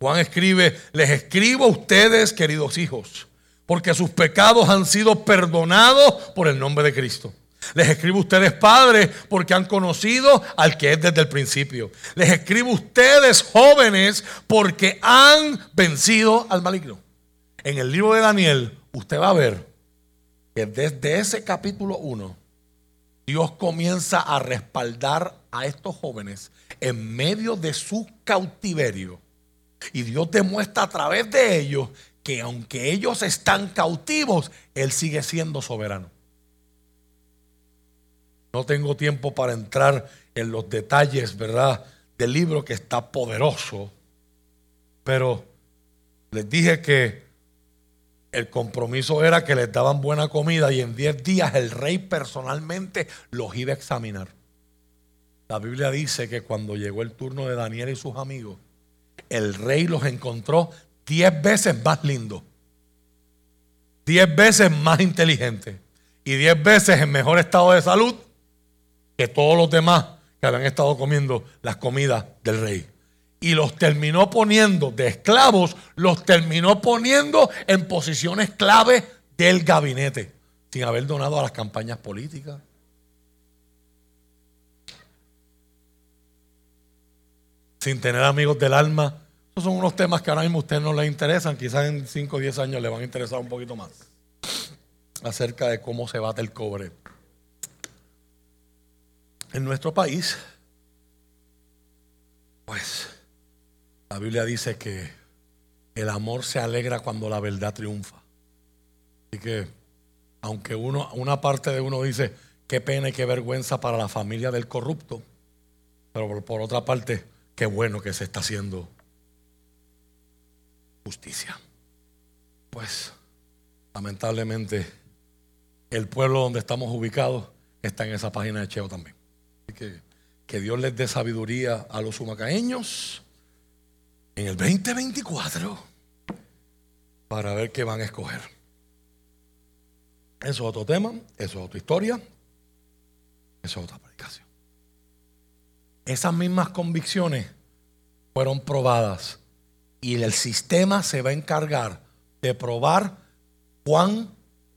Speaker 1: Juan escribe, les escribo a ustedes, queridos hijos, porque sus pecados han sido perdonados por el nombre de Cristo. Les escribo a ustedes, padres, porque han conocido al que es desde el principio. Les escribo a ustedes, jóvenes, porque han vencido al maligno. En el libro de Daniel, usted va a ver que desde ese capítulo 1, Dios comienza a respaldar a estos jóvenes en medio de su cautiverio y Dios demuestra a través de ellos que aunque ellos están cautivos, Él sigue siendo soberano. No tengo tiempo para entrar en los detalles, ¿verdad? Del libro que está poderoso. Pero les dije que el compromiso era que les daban buena comida y en 10 días el rey personalmente los iba a examinar. La Biblia dice que cuando llegó el turno de Daniel y sus amigos, el rey los encontró diez veces más lindos, diez veces más inteligentes y diez veces en mejor estado de salud que todos los demás que habían estado comiendo las comidas del rey. Y los terminó poniendo de esclavos, los terminó poniendo en posiciones clave del gabinete, sin haber donado a las campañas políticas. sin tener amigos del alma. Esos son unos temas que ahora mismo a usted no le interesan. Quizás en 5 o 10 años le van a interesar un poquito más. Acerca de cómo se bate el cobre. En nuestro país, pues, la Biblia dice que el amor se alegra cuando la verdad triunfa. Así que, aunque uno, una parte de uno dice, qué pena y qué vergüenza para la familia del corrupto, pero por otra parte, qué bueno que se está haciendo justicia. Pues, lamentablemente, el pueblo donde estamos ubicados está en esa página de Cheo también. Que Dios les dé sabiduría a los sumacaeños en el 2024 para ver qué van a escoger. Eso es otro tema, eso es otra historia, eso es otra predicación. Esas mismas convicciones fueron probadas y el sistema se va a encargar de probar cuán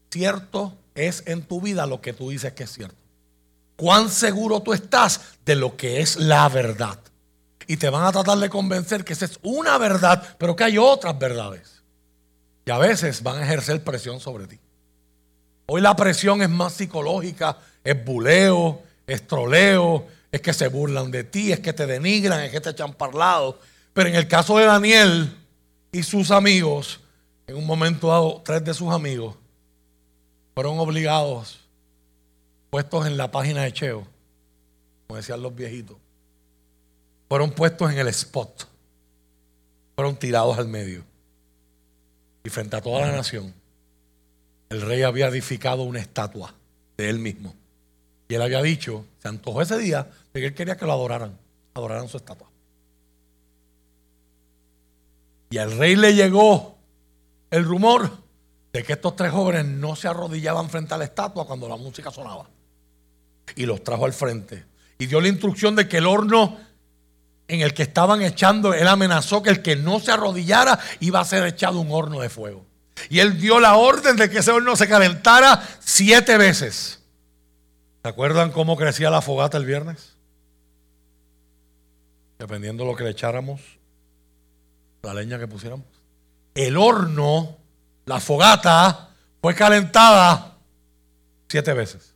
Speaker 1: cierto es en tu vida lo que tú dices que es cierto. Cuán seguro tú estás de lo que es la verdad. Y te van a tratar de convencer que esa es una verdad, pero que hay otras verdades. Y a veces van a ejercer presión sobre ti. Hoy la presión es más psicológica, es buleo, es troleo, es que se burlan de ti, es que te denigran, es que te echan parlado. Pero en el caso de Daniel y sus amigos, en un momento dado, tres de sus amigos fueron obligados, puestos en la página de Cheo, como decían los viejitos, fueron puestos en el spot, fueron tirados al medio. Y frente a toda la nación, el rey había edificado una estatua de él mismo. Y él había dicho, se antojó ese día, de que él quería que lo adoraran, adoraran su estatua. Y al rey le llegó el rumor de que estos tres jóvenes no se arrodillaban frente a la estatua cuando la música sonaba. Y los trajo al frente. Y dio la instrucción de que el horno en el que estaban echando, él amenazó que el que no se arrodillara iba a ser echado un horno de fuego. Y él dio la orden de que ese horno se calentara siete veces. ¿Se acuerdan cómo crecía la fogata el viernes? Dependiendo de lo que le echáramos, la leña que pusiéramos. El horno, la fogata, fue calentada siete veces.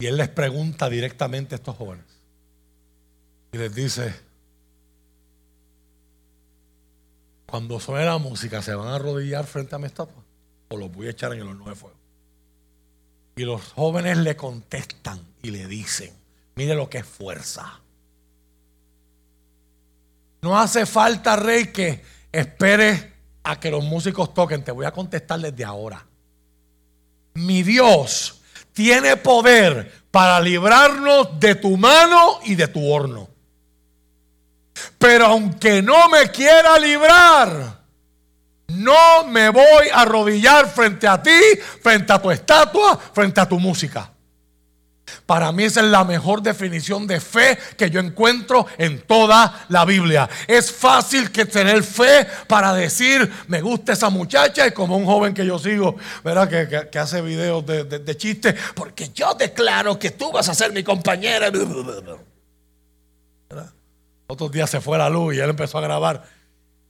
Speaker 1: Y él les pregunta directamente a estos jóvenes. Y les dice, cuando suene la música, ¿se van a arrodillar frente a mi estatua? ¿O los voy a echar en el horno de fuego? Y los jóvenes le contestan y le dicen, mire lo que es fuerza. No hace falta, rey, que espere a que los músicos toquen. Te voy a contestar desde ahora. Mi Dios tiene poder para librarnos de tu mano y de tu horno. Pero aunque no me quiera librar, no me voy a arrodillar frente a ti, frente a tu estatua, frente a tu música. Para mí esa es la mejor definición de fe que yo encuentro en toda la Biblia. Es fácil que tener fe para decir, me gusta esa muchacha y como un joven que yo sigo, ¿verdad? Que, hace videos de, de, chistes, porque yo declaro que tú vas a ser mi compañera. Otros días se fue la luz y él empezó a grabar.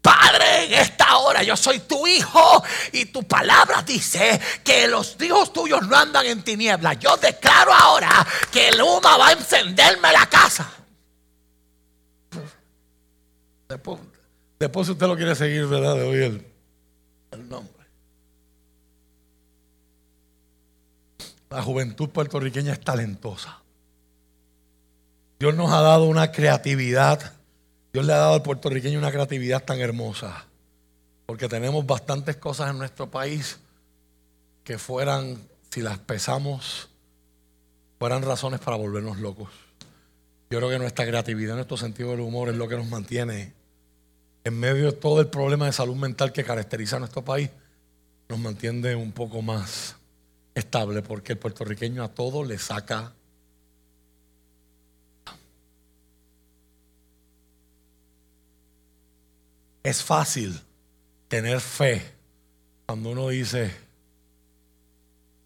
Speaker 1: Padre, en esta hora yo soy tu hijo y tu palabra dice que los hijos tuyos no andan en tinieblas. Yo declaro ahora que el humo va a encenderme la casa. Después, después usted lo quiere seguir, ¿verdad? De oír el nombre. La juventud puertorriqueña es talentosa. Dios nos ha dado una creatividad. Dios le ha dado al puertorriqueño una creatividad tan hermosa. Porque tenemos bastantes cosas en nuestro país que fueran, si las pesamos, fueran razones para volvernos locos. Yo creo que nuestra creatividad, nuestro sentido del humor es lo que nos mantiene en medio de todo el problema de salud mental que caracteriza a nuestro país, nos mantiene un poco más estable porque el puertorriqueño a todo le saca Es fácil tener fe cuando uno dice,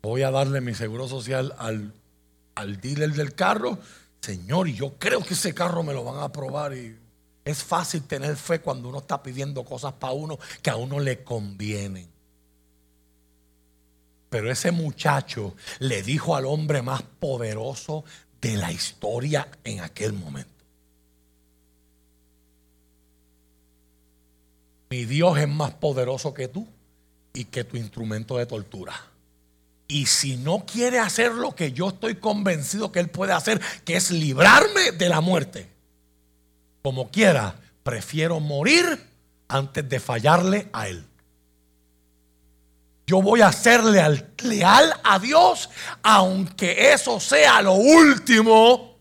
Speaker 1: voy a darle mi seguro social al, al dealer del carro, Señor, y yo creo que ese carro me lo van a aprobar. Y es fácil tener fe cuando uno está pidiendo cosas para uno que a uno le convienen. Pero ese muchacho le dijo al hombre más poderoso de la historia en aquel momento. Mi Dios es más poderoso que tú y que tu instrumento de tortura. Y si no quiere hacer lo que yo estoy convencido que Él puede hacer, que es librarme de la muerte, como quiera, prefiero morir antes de fallarle a Él. Yo voy a serle leal a Dios, aunque eso sea lo último.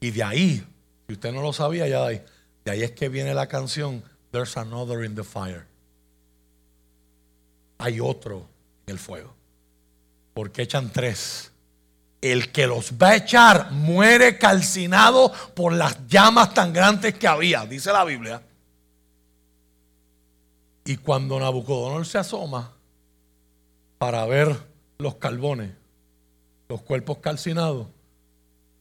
Speaker 1: Y de ahí, si usted no lo sabía, ya de ahí de ahí es que viene la canción There's another in the fire. Hay otro en el fuego. Porque echan tres. El que los va a echar muere calcinado por las llamas tan grandes que había, dice la Biblia. Y cuando Nabucodonosor se asoma para ver los carbones, los cuerpos calcinados,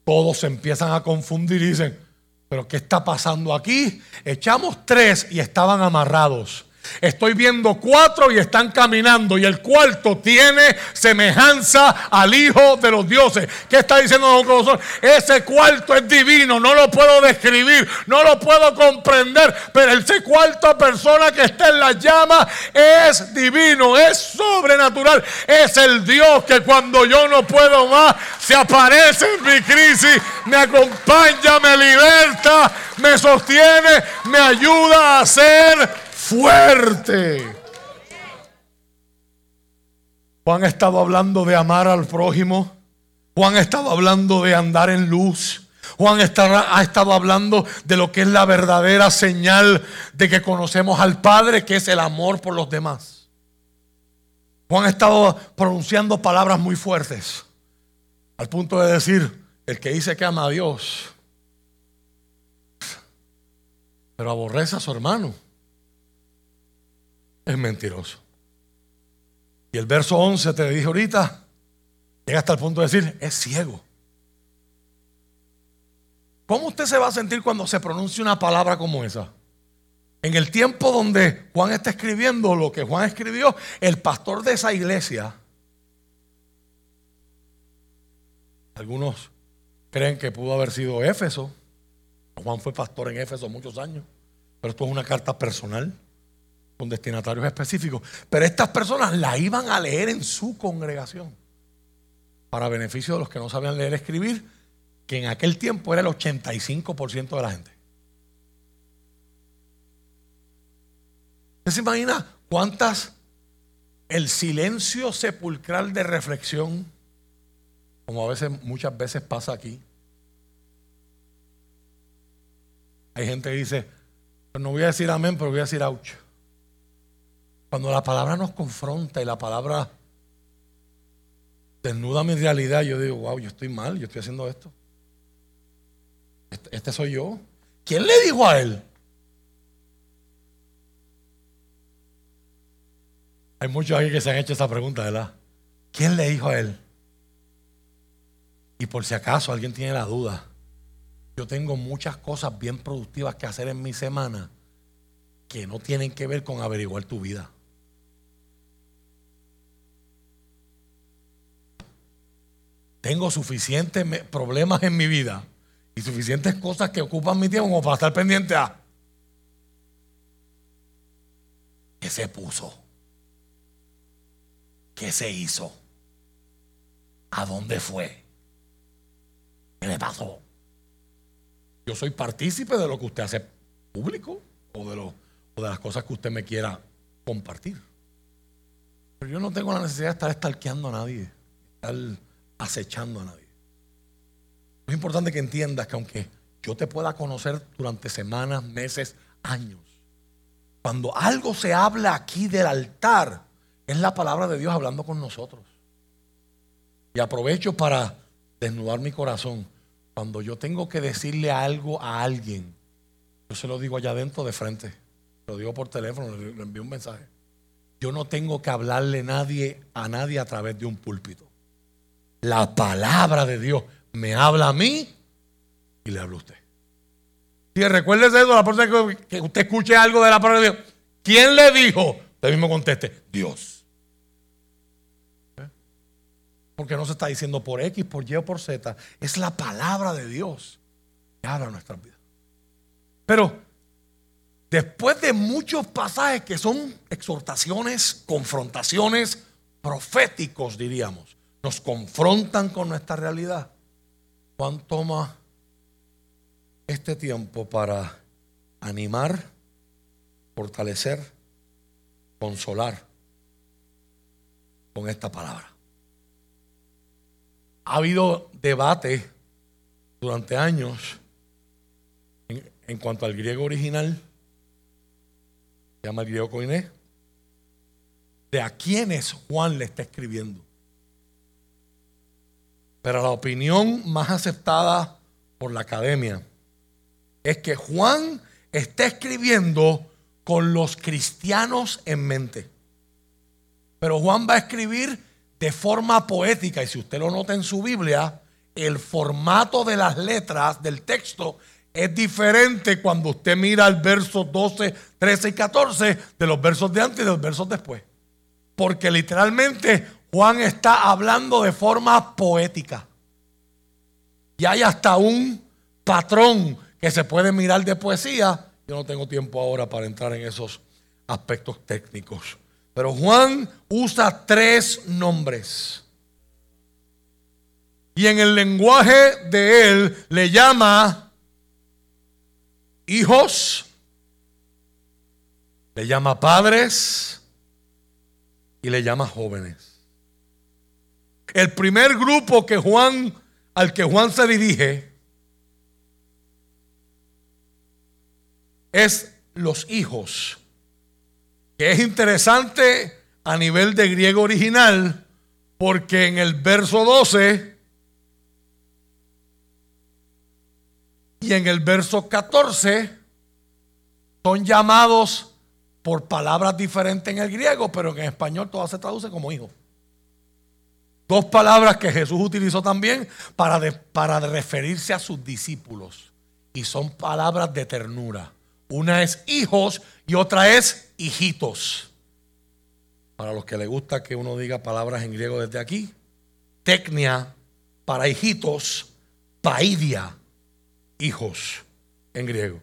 Speaker 1: todos se empiezan a confundir y dicen, pero ¿qué está pasando aquí? Echamos tres y estaban amarrados. Estoy viendo cuatro y están caminando y el cuarto tiene semejanza al Hijo de los dioses. ¿Qué está diciendo Nabucodonosor? Ese cuarto es divino, no lo puedo describir, no lo puedo comprender, pero ese cuarto persona que está en la llama es divino, es sobrenatural, es el Dios que cuando yo no puedo más se aparece en mi crisis, me acompaña, me liberta, me sostiene, me ayuda a ser fuerte. Juan ha estado hablando de amar al prójimo. Juan ha estado hablando de andar en luz. Juan ha estado hablando de lo que es la verdadera señal de que conocemos al Padre, que es el amor por los demás. Juan ha estado pronunciando palabras muy fuertes, al punto de decir, el que dice que ama a Dios, pero aborrece a su hermano es mentiroso. Y el verso 11 te dije ahorita, llega hasta el punto de decir, es ciego. ¿Cómo usted se va a sentir cuando se pronuncia una palabra como esa? En el tiempo donde Juan está escribiendo lo que Juan escribió, el pastor de esa iglesia, algunos creen que pudo haber sido Éfeso. Juan fue pastor en Éfeso muchos años, pero esto es una carta personal con destinatarios específicos. Pero estas personas la iban a leer en su congregación. Para beneficio de los que no sabían leer y escribir, que en aquel tiempo era el 85% de la gente. ¿Usted se imagina cuántas el silencio sepulcral de reflexión, como a veces, muchas veces pasa aquí? Hay gente que dice, pues no voy a decir amén, pero voy a decir ouch. Cuando la palabra nos confronta y la palabra desnuda mi realidad, yo digo, wow, yo estoy mal, yo estoy haciendo esto. Este, este, soy yo. ¿Quién le dijo a él? Hay muchos aquí que se han hecho esa pregunta, ¿verdad? ¿Quién le dijo a él? Y por si acaso alguien tiene la duda, yo tengo muchas cosas bien productivas que hacer en mi semana que no tienen que ver con averiguar tu vida. Tengo suficientes problemas en mi vida y suficientes cosas que ocupan mi tiempo como para estar pendiente a qué se puso, qué se hizo, a dónde fue, qué le pasó. Yo soy partícipe de lo que usted hace público o de, lo, o de las cosas que usted me quiera compartir. Pero yo no tengo la necesidad de estar estalqueando a nadie, estar acechando a nadie. Es importante que entiendas que aunque yo te pueda conocer durante semanas, meses, años, cuando algo se habla aquí del altar, es la palabra de Dios hablando con nosotros. Y aprovecho para desnudar mi corazón. Cuando yo tengo que decirle algo a alguien, yo se lo digo allá adentro de frente. Lo digo por teléfono, le envío un mensaje. Yo no tengo que hablarle nadie, a nadie a través de un púlpito. La palabra de Dios me habla a mí y le habla a usted. Si recuérdese eso, la persona que usted escuche algo de la palabra de Dios. ¿Quién le dijo? Usted mismo conteste, Dios. Porque no se está diciendo por X, por Y o por Z. Es la palabra de Dios que habla nuestras vidas. Pero después de muchos pasajes que son exhortaciones, confrontaciones, proféticos, diríamos, nos confrontan con nuestra realidad, Juan toma este tiempo para animar, fortalecer, consolar con esta palabra. Ha habido debate durante años en, cuanto al griego original, se llama el griego coiné, de a quiénes Juan le está escribiendo. Pero la opinión más aceptada por la academia es que Juan está escribiendo con los cristianos en mente. Pero Juan va a escribir de forma poética y si usted lo nota en su Biblia, el formato de las letras del texto es diferente cuando usted mira el verso 12, 13 y 14 de los versos de antes y de los versos después. Porque literalmente Juan está hablando de forma poética. Y hay hasta un patrón que se puede mirar de poesía. Yo no tengo tiempo ahora para entrar en esos aspectos técnicos. Pero Juan usa tres nombres. Y en el lenguaje de él le llama hijos, le llama padres y le llama jóvenes. El primer grupo que Juan al que Juan se dirige es los hijos, que es interesante a nivel de griego original, porque en el verso 12 y en el verso 14 son llamados por palabras diferentes en el griego, pero en español todo se traduce como hijo. Dos palabras que Jesús utilizó también para, referirse a sus discípulos. Y son palabras de ternura. Una es hijos y otra es hijitos. Para los que les gusta que uno diga palabras en griego desde aquí. Tecnia para hijitos. Paidia, hijos en griego.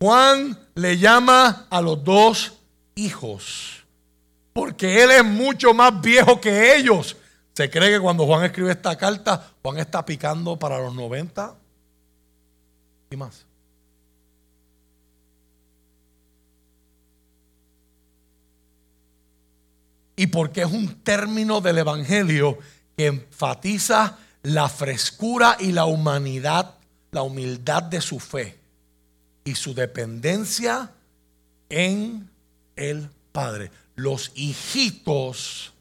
Speaker 1: Juan le llama a los dos hijos porque él es mucho más viejo que ellos. Se cree que cuando Juan escribe esta carta, Juan está picando para los 90 y más. Y porque es un término del Evangelio que enfatiza la frescura y la humanidad, la humildad de su fe y su dependencia en el Padre los hijitos,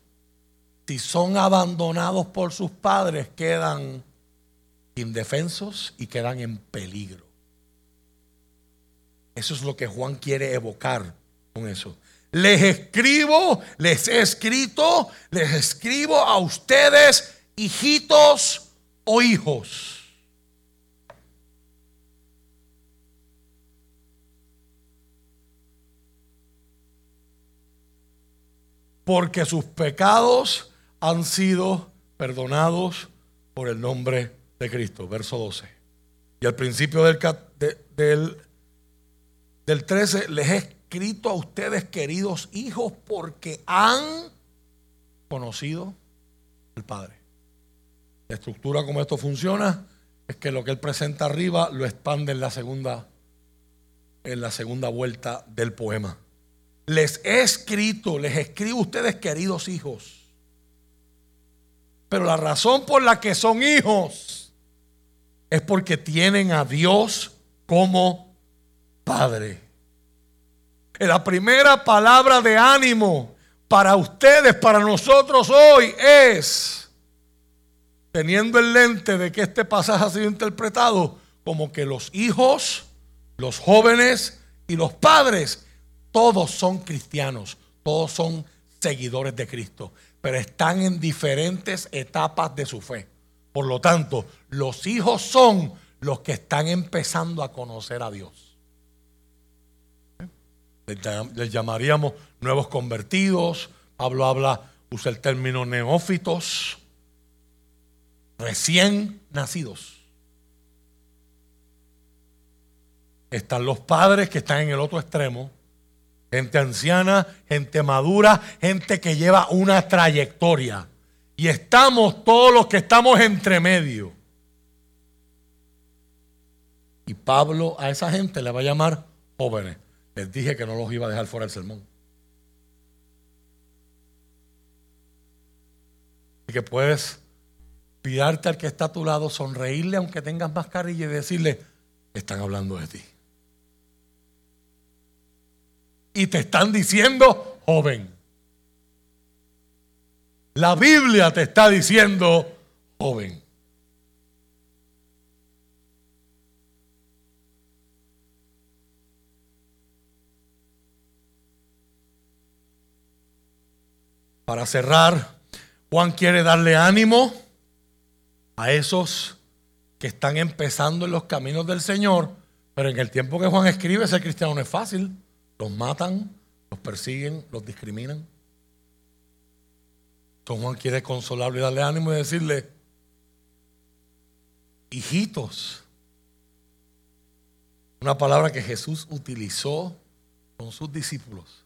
Speaker 1: si son abandonados por sus padres, quedan indefensos y quedan en peligro. Eso es lo que Juan quiere evocar con eso. Les escribo, les he escrito, les escribo a ustedes, hijitos o hijos porque sus pecados han sido perdonados por el nombre de Cristo. Verso 12. Y al principio del, del, del 13, les he escrito a ustedes, queridos hijos, porque han conocido al Padre. La estructura como esto funciona es que lo que él presenta arriba lo expande en la segunda, en la segunda vuelta del poema les he escrito, les escribo a ustedes queridos hijos. Pero la razón por la que son hijos es porque tienen a Dios como Padre. La primera palabra de ánimo para ustedes, para nosotros hoy es, teniendo el lente de que este pasaje ha sido interpretado como que los hijos, los jóvenes y los padres todos son cristianos, todos son seguidores de Cristo, pero están en diferentes etapas de su fe. Por lo tanto, los hijos son los que están empezando a conocer a Dios. Les llamaríamos nuevos convertidos. Pablo habla, usa el término neófitos, recién nacidos. Están los padres que están en el otro extremo, Gente anciana, gente madura, gente que lleva una trayectoria. Y estamos todos los que estamos entre medio. Y Pablo a esa gente le va a llamar jóvenes. Les dije que no los iba a dejar fuera del sermón. Y que puedes pidarte al que está a tu lado, sonreírle aunque tengas mascarilla y decirle, están hablando de ti y te están diciendo joven. La Biblia te está diciendo joven. Para cerrar, Juan quiere darle ánimo a esos que están empezando en los caminos del Señor, pero en el tiempo que Juan escribe, ser cristiano no es fácil. Los matan, los persiguen, los discriminan. Entonces Juan quiere consolarlo y darle ánimo y decirle, hijitos, una palabra que Jesús utilizó con sus discípulos,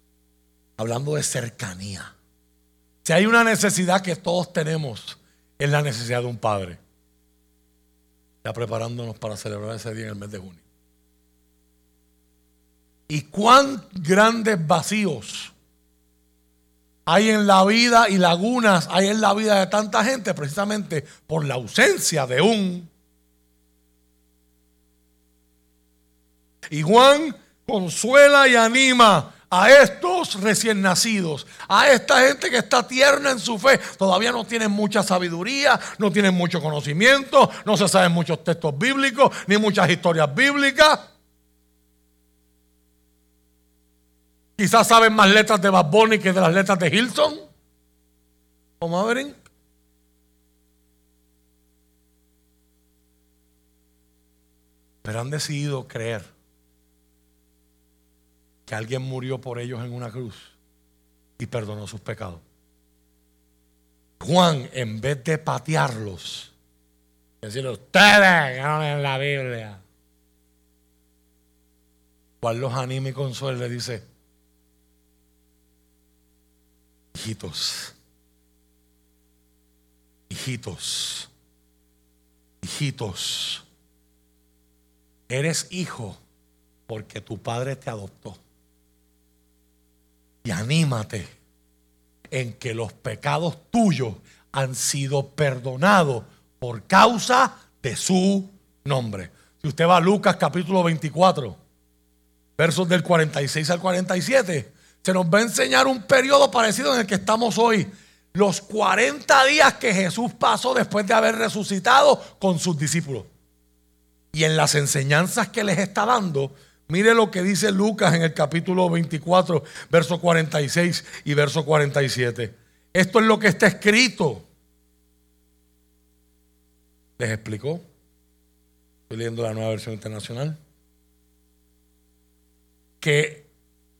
Speaker 1: hablando de cercanía. Si hay una necesidad que todos tenemos, es la necesidad de un padre. Ya preparándonos para celebrar ese día en el mes de junio. Y cuán grandes vacíos hay en la vida y lagunas hay en la vida de tanta gente precisamente por la ausencia de un Y Juan consuela y anima a estos recién nacidos, a esta gente que está tierna en su fe. Todavía no tienen mucha sabiduría, no tienen mucho conocimiento, no se saben muchos textos bíblicos, ni muchas historias bíblicas. Quizás saben más letras de Bad que de las letras de Hilton o Maverick. Pero han decidido creer que alguien murió por ellos en una cruz y perdonó sus pecados. Juan, en vez de patearlos, decirle, ustedes en la Biblia. Juan los anima y consuela le dice, hijitos, hijitos, hijitos, eres hijo porque tu padre te adoptó. Y anímate en que los pecados tuyos han sido perdonados por causa de su nombre. Si usted va a Lucas capítulo 24, versos del 46 al 47, se nos va a enseñar un periodo parecido en el que estamos hoy. Los 40 días que Jesús pasó después de haber resucitado con sus discípulos. Y en las enseñanzas que les está dando, Mire lo que dice Lucas en el capítulo 24, verso 46 y verso 47. Esto es lo que está escrito. ¿Les explicó? Estoy leyendo la nueva versión internacional. Que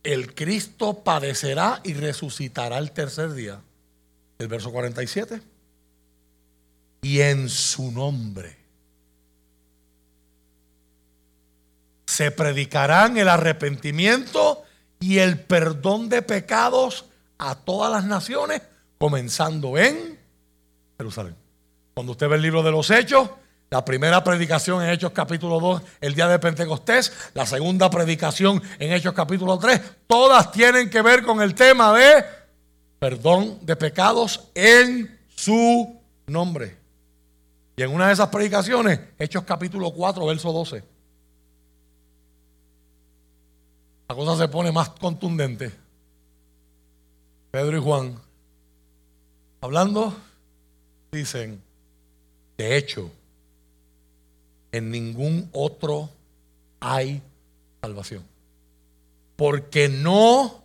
Speaker 1: el Cristo padecerá y resucitará el tercer día. El verso 47. Y en su nombre se predicarán el arrepentimiento y el perdón de pecados a todas las naciones, comenzando en Jerusalén. Cuando usted ve el libro de los Hechos, la primera predicación en Hechos capítulo 2, el día de Pentecostés, la segunda predicación en Hechos capítulo 3, todas tienen que ver con el tema de perdón de pecados en su nombre. Y en una de esas predicaciones, Hechos capítulo 4, verso 12, la cosa se pone más contundente. Pedro y Juan, hablando, dicen, de hecho, en ningún otro hay salvación. Porque no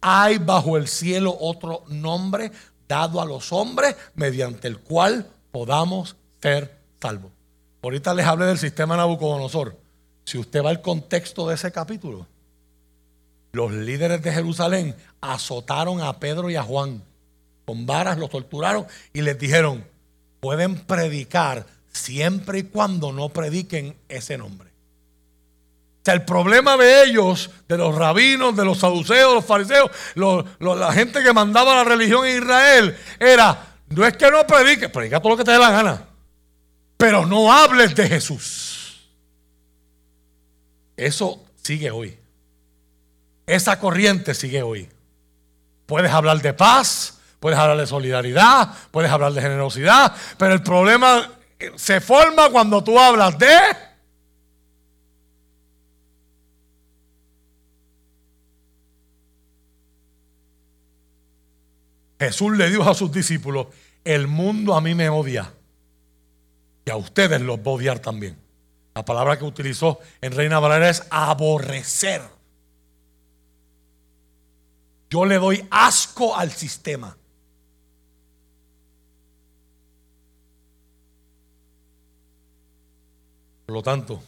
Speaker 1: hay bajo el cielo otro nombre dado a los hombres mediante el cual podamos ser salvos. Ahorita les hablé del sistema Nabucodonosor. Si usted va al contexto de ese capítulo, los líderes de Jerusalén azotaron a Pedro y a Juan con varas, los torturaron y les dijeron, pueden predicar siempre y cuando no prediquen ese nombre. O sea, el problema de ellos, de los rabinos, de los saduceos, los fariseos, la gente que mandaba la religión en Israel, era, no es que no predique, predica todo lo que te dé la gana, pero no hables de Jesús. Eso sigue hoy. Esa corriente sigue hoy. Puedes hablar de paz, puedes hablar de solidaridad, puedes hablar de generosidad, pero el problema se forma cuando tú hablas de... Jesús le dijo a sus discípulos, el mundo a mí me odia y a ustedes los va a odiar también. La palabra que utilizó en Reina Valera es aborrecer. Yo le doy asco al sistema. Por lo tanto,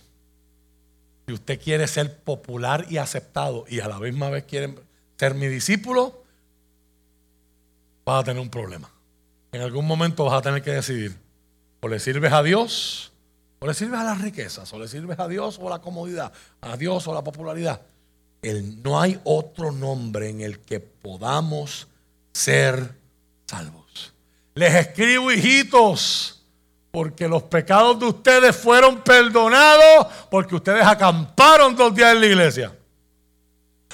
Speaker 1: si usted quiere ser popular y aceptado y a la misma vez quiere ser mi discípulo, vas a tener un problema. En algún momento vas a tener que decidir, o le sirves a Dios, o le sirves a las riquezas, o le sirves a Dios o a la comodidad, a Dios o la popularidad. no hay otro nombre en el que podamos ser salvos. Les escribo, hijitos, porque los pecados de ustedes fueron perdonados porque ustedes acamparon dos días en la iglesia.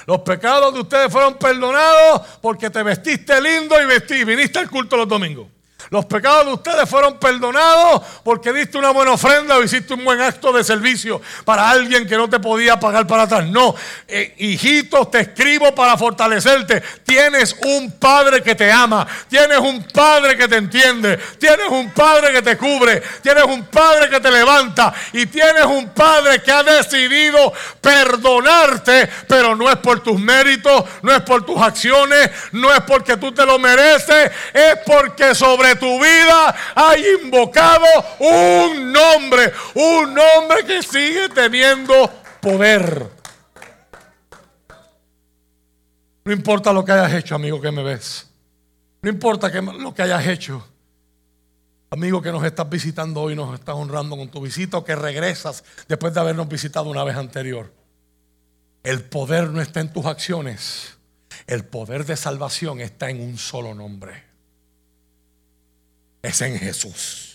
Speaker 1: Los pecados de ustedes fueron perdonados porque te vestiste lindo y, y viniste al culto los domingos. Los pecados de ustedes fueron perdonados porque diste una buena ofrenda o hiciste un buen acto de servicio para alguien que no te podía pagar para atrás. No, eh, hijitos, te escribo para fortalecerte. Tienes un padre que te ama, tienes un padre que te entiende, tienes un padre que te cubre, tienes un padre que te levanta y tienes un padre que ha decidido perdonarte, pero no es por tus méritos, no es por tus acciones, no es porque tú te lo mereces, es porque sobre tu vida hay invocado un nombre, un nombre que sigue teniendo poder. No importa lo que hayas hecho, amigo que me ves. No importa lo que hayas hecho. Amigo que nos estás visitando hoy, nos estás honrando con tu visita o que regresas después de habernos visitado una vez anterior. El poder no está en tus acciones. El poder de salvación está en un solo nombre es en Jesús.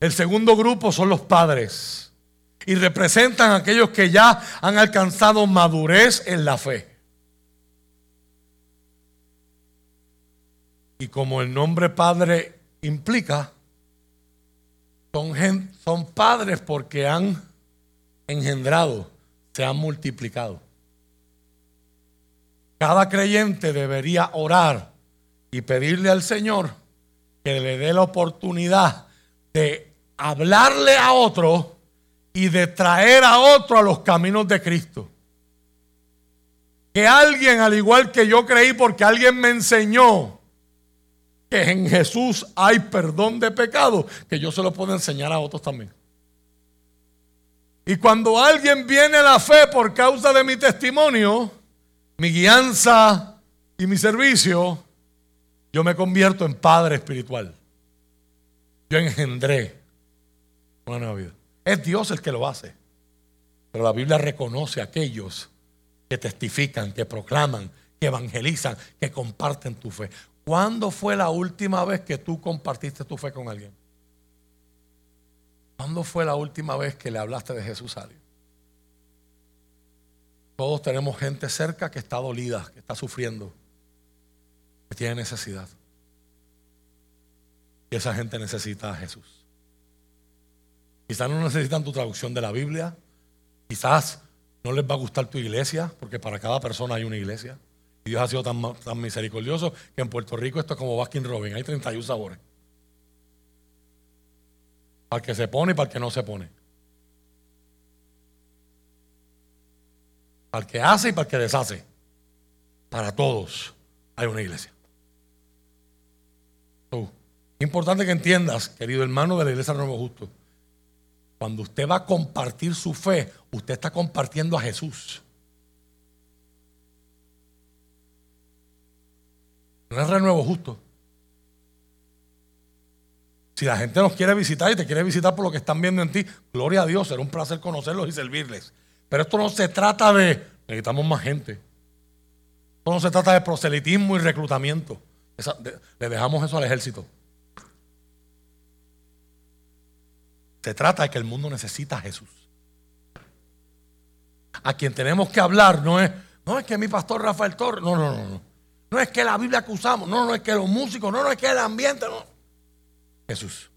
Speaker 1: El segundo grupo son los padres y representan a aquellos que ya han alcanzado madurez en la fe. Y como el nombre padre implica, son, son padres porque han engendrado, se han multiplicado. Cada creyente debería orar y pedirle al Señor que le dé la oportunidad de hablarle a otro y de traer a otro a los caminos de Cristo. Que alguien, al igual que yo creí, porque alguien me enseñó que en Jesús hay perdón de pecado, que yo se lo puedo enseñar a otros también. Y cuando alguien viene a la fe por causa de mi testimonio, mi guianza y mi servicio, yo me convierto en padre espiritual. Yo engendré una nueva vida. Es Dios el que lo hace. Pero la Biblia reconoce a aquellos que testifican, que proclaman, que evangelizan, que comparten tu fe. ¿Cuándo fue la última vez que tú compartiste tu fe con alguien? ¿Cuándo fue la última vez que le hablaste de Jesús a alguien? Todos tenemos gente cerca que está dolida, que está sufriendo, que tiene necesidad. Y esa gente necesita a Jesús. Quizás no necesitan tu traducción de la Biblia. Quizás no les va a gustar tu iglesia, porque para cada persona hay una iglesia. Y Dios ha sido tan, tan misericordioso que en Puerto Rico esto es como Baskin Robin, hay 31 sabores. Para el que se pone y para el que no se pone. Para el que hace y para el que deshace. Para todos hay una iglesia. importante que entiendas, querido hermano de la iglesia Nuevo Justo, cuando usted va a compartir su fe, usted está compartiendo a Jesús. No es renuevo justo. Si la gente nos quiere visitar y te quiere visitar por lo que están viendo en ti, gloria a Dios, será un placer conocerlos y servirles. Pero esto no se trata de, necesitamos más gente. Esto no se trata de proselitismo y reclutamiento. le dejamos eso al ejército. Se trata de que el mundo necesita a Jesús. A quien tenemos que hablar no es, no es que mi pastor Rafael Torres, no, no, no, no. No es que la Biblia que usamos, no, no es que los músicos, no, no es que el ambiente. Jesús.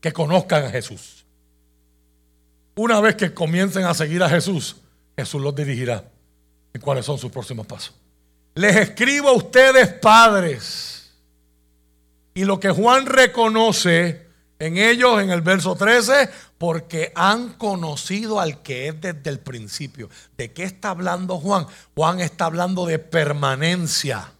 Speaker 1: Que conozcan a Jesús. Una vez que comiencen a seguir a Jesús, Jesús los dirigirá en cuáles son sus próximos pasos. Les escribo a ustedes, padres. Y lo que Juan reconoce en ellos, en el verso 13, porque han conocido al que es desde el principio. ¿De qué está hablando Juan? Juan está hablando de permanencia.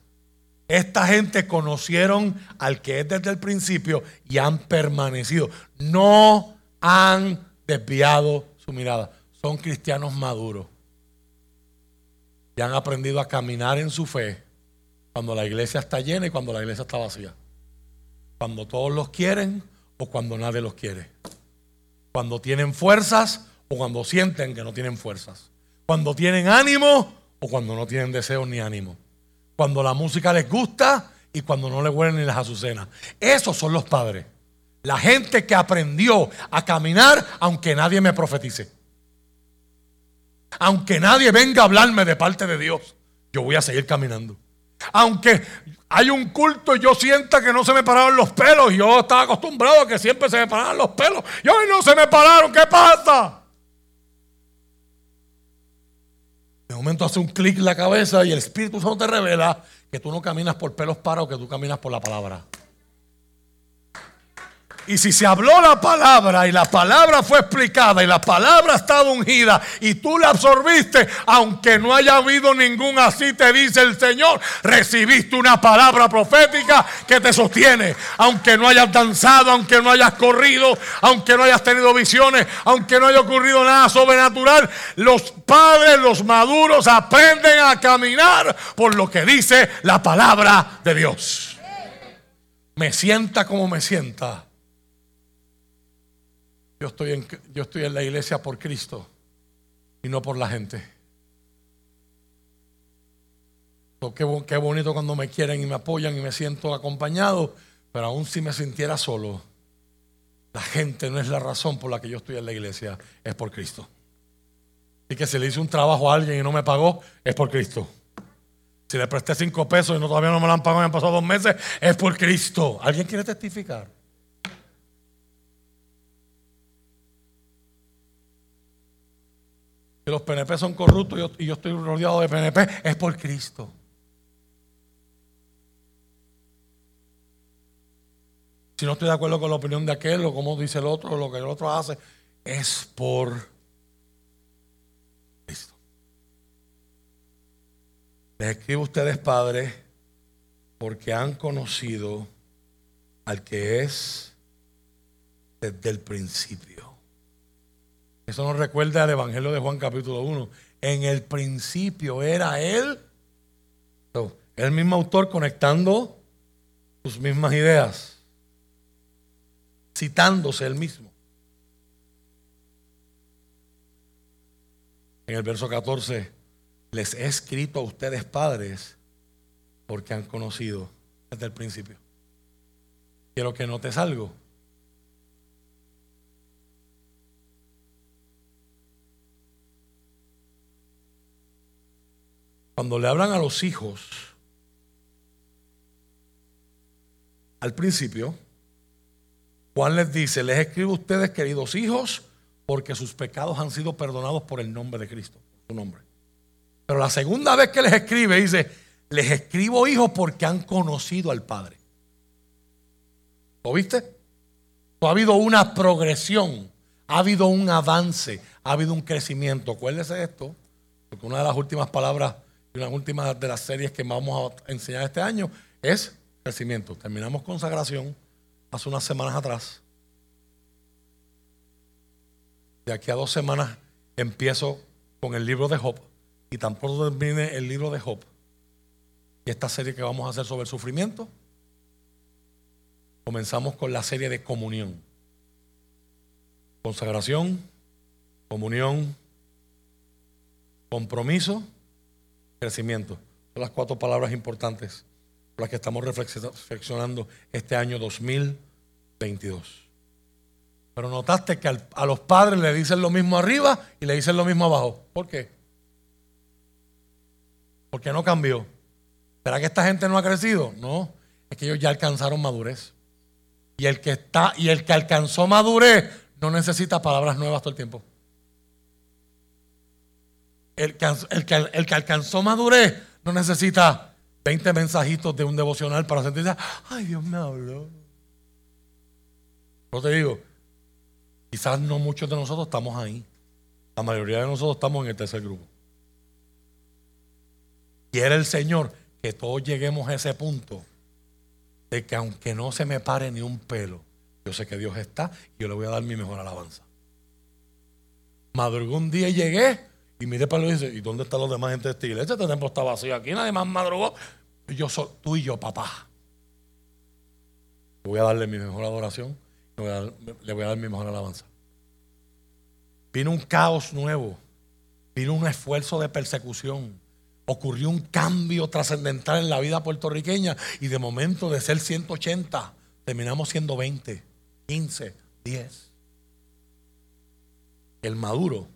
Speaker 1: Esta gente conocieron al que es desde el principio y han permanecido. No han desviado su mirada. Son cristianos maduros. Y han aprendido a caminar en su fe cuando la iglesia está llena y cuando la iglesia está vacía. Cuando todos los quieren o cuando nadie los quiere. Cuando tienen fuerzas o cuando sienten que no tienen fuerzas. Cuando tienen ánimo o cuando no tienen deseos ni ánimo. Cuando la música les gusta y cuando no les huelen ni las azucenas. Esos son los padres. La gente que aprendió a caminar aunque nadie me profetice. Aunque nadie venga a hablarme de parte de Dios, yo voy a seguir caminando. Aunque hay un culto y yo sienta que no se me pararon los pelos, yo estaba acostumbrado a que siempre se me pararan los pelos, y hoy no se me pararon, ¿qué pasa? De momento hace un clic en la cabeza y el Espíritu Santo te revela que tú no caminas por pelos parados, que tú caminas por la palabra. Y si se habló la palabra y la palabra fue explicada y la palabra ha estado ungida y tú la absorbiste, aunque no haya habido ningún así, te dice el Señor, recibiste una palabra profética que te sostiene. Aunque no hayas danzado, aunque no hayas corrido, aunque no hayas tenido visiones, aunque no haya ocurrido nada sobrenatural, los padres, los maduros aprenden a caminar por lo que dice la palabra de Dios. Me sienta como me sienta yo estoy, en, yo estoy en la iglesia por Cristo y no por la gente. qué, qué bonito cuando me quieren y me apoyan y me siento acompañado, pero aún si me sintiera solo, la gente no es la razón por la que yo estoy en la iglesia, es por Cristo. Y que si le hice un trabajo a alguien y no me pagó, es por Cristo. Si le presté cinco pesos y no, todavía no me lo han pagado, me han pasado dos meses, es por Cristo. ¿Alguien quiere testificar? Que los PNP son corruptos y yo, estoy rodeado de PNP, es por Cristo. Si no estoy de acuerdo con la opinión de aquel o como dice el otro lo que el otro hace, es por Cristo. Les escribo a ustedes, padres, porque han conocido al que es desde el principio. Eso nos recuerda al Evangelio de Juan capítulo 1. En el principio era Él, el mismo autor conectando sus mismas ideas, citándose él mismo. En el verso 14, les he escrito a ustedes padres porque han conocido desde el principio. Quiero que notes algo. Cuando le hablan a los hijos, al principio, Juan les dice, les escribo a ustedes, queridos hijos, porque sus pecados han sido perdonados por el nombre de Cristo, su nombre. Pero la segunda vez que les escribe, dice, les escribo hijos porque han conocido al Padre. ¿Lo viste? ha habido una progresión, ha habido un avance, ha habido un crecimiento. Acuérdese esto, porque una de las últimas palabras y una última de las series que vamos a enseñar este año es crecimiento. Terminamos consagración hace unas semanas atrás. De aquí a dos semanas empiezo con el libro de Job y tampoco termine el libro de Job. Y esta serie que vamos a hacer sobre el sufrimiento, comenzamos con la serie de comunión. Consagración, comunión, compromiso Crecimiento. Son las cuatro palabras importantes por las que estamos reflexionando este año 2022. Pero notaste que a los padres le dicen lo mismo arriba y le dicen lo mismo abajo. ¿Por qué? Porque no cambió. ¿Será que esta gente no ha crecido? No, es que ellos ya alcanzaron madurez. Y el que está y el que alcanzó madurez no necesita palabras nuevas todo el tiempo el que, alcanzó madurez no necesita 20 mensajitos de un devocional para sentirse, ay, Dios me habló. Yo te digo, quizás no muchos de nosotros estamos ahí. La mayoría de nosotros estamos en el tercer grupo. Quiere el Señor que todos lleguemos a ese punto de que aunque no se me pare ni un pelo, yo sé que Dios está y yo le voy a dar mi mejor alabanza. Madrugó un día y llegué y miré para y dice, ¿y dónde están los demás gente de esta iglesia? Este templo está vacío aquí, nadie más madrugó. Y yo soy tú y yo, papá. Voy a darle mi mejor adoración, le voy a dar mi mejor alabanza. Vino un caos nuevo, vino un esfuerzo de persecución, ocurrió un cambio trascendental en la vida puertorriqueña y de momento de ser 180 terminamos siendo 20, 15, 10. El maduro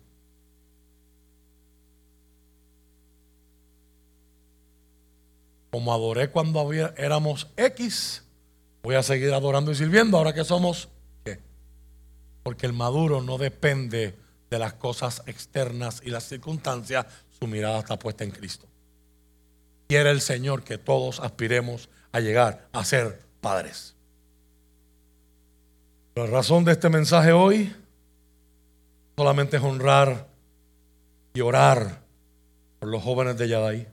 Speaker 1: como adoré cuando éramos X, voy a seguir adorando y sirviendo ahora que somos ¿qué? Porque el maduro no depende de las cosas externas y las circunstancias, su mirada está puesta en Cristo. Quiere el Señor que todos aspiremos a llegar a ser padres. La razón de este mensaje hoy solamente es honrar y orar por los jóvenes de Yadai.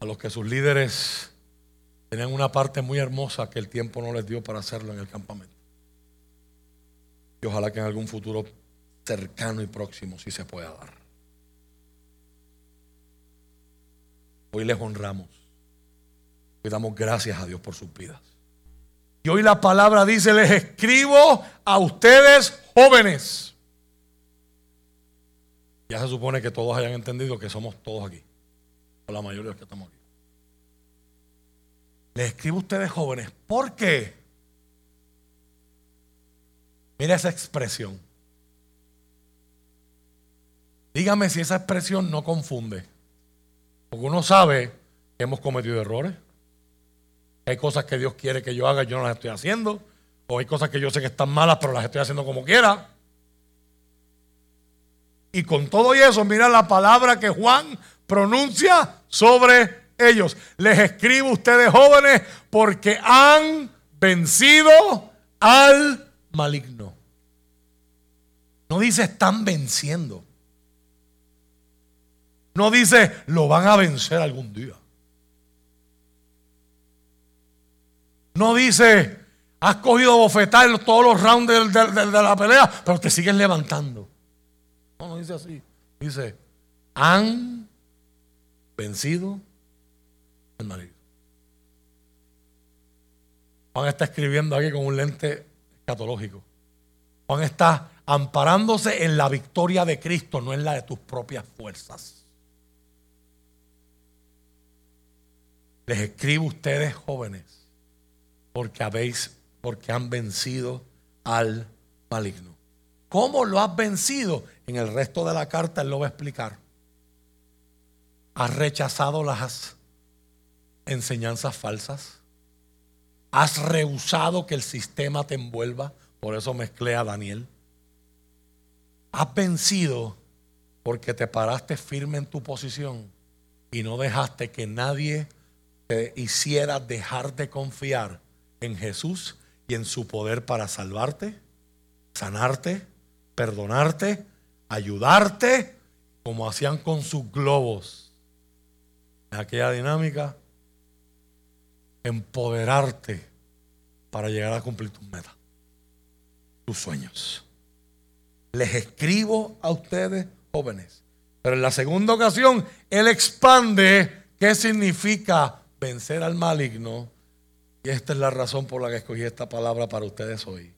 Speaker 1: A los que sus líderes tenían una parte muy hermosa que el tiempo no les dio para hacerlo en el campamento. Y ojalá que en algún futuro cercano y próximo sí se pueda dar. Hoy les honramos. Hoy damos gracias a Dios por sus vidas. Y hoy la palabra dice, les escribo a ustedes jóvenes. Ya se supone que todos hayan entendido que somos todos aquí la mayoría de los que estamos aquí. Les escribo a ustedes jóvenes, ¿por qué? Mira esa expresión. Dígame si esa expresión no confunde. Porque uno sabe que hemos cometido errores. Hay cosas que Dios quiere que yo haga y yo no las estoy haciendo. O hay cosas que yo sé que están malas, pero las estoy haciendo como quiera. Y con todo eso, mira la palabra que Juan pronuncia sobre ellos. Les escribo a ustedes jóvenes porque han vencido al maligno. No dice están venciendo. No dice lo van a vencer algún día. No dice has cogido bofetar todos los rounds de, la pelea, pero te sigues levantando. No, no dice así. Dice, han vencido el marido. Juan está escribiendo aquí con un lente escatológico. Juan está amparándose en la victoria de Cristo, no en la de tus propias fuerzas. Les escribo a ustedes jóvenes porque habéis, porque han vencido al maligno. ¿Cómo lo has vencido? En el resto de la carta él lo va a explicar. ¿Has rechazado las enseñanzas falsas? ¿Has rehusado que el sistema te envuelva? Por eso mezclé a Daniel. ¿Has vencido porque te paraste firme en tu posición y no dejaste que nadie te hiciera dejar de confiar en Jesús y en su poder para salvarte, sanarte, perdonarte, ayudarte, como hacían con sus globos? En aquella dinámica, empoderarte para llegar a cumplir tus metas, tus sueños. Les escribo a ustedes jóvenes. Pero en la segunda ocasión, Él expande qué significa vencer al maligno. Y esta es la razón por la que escogí esta palabra para ustedes hoy.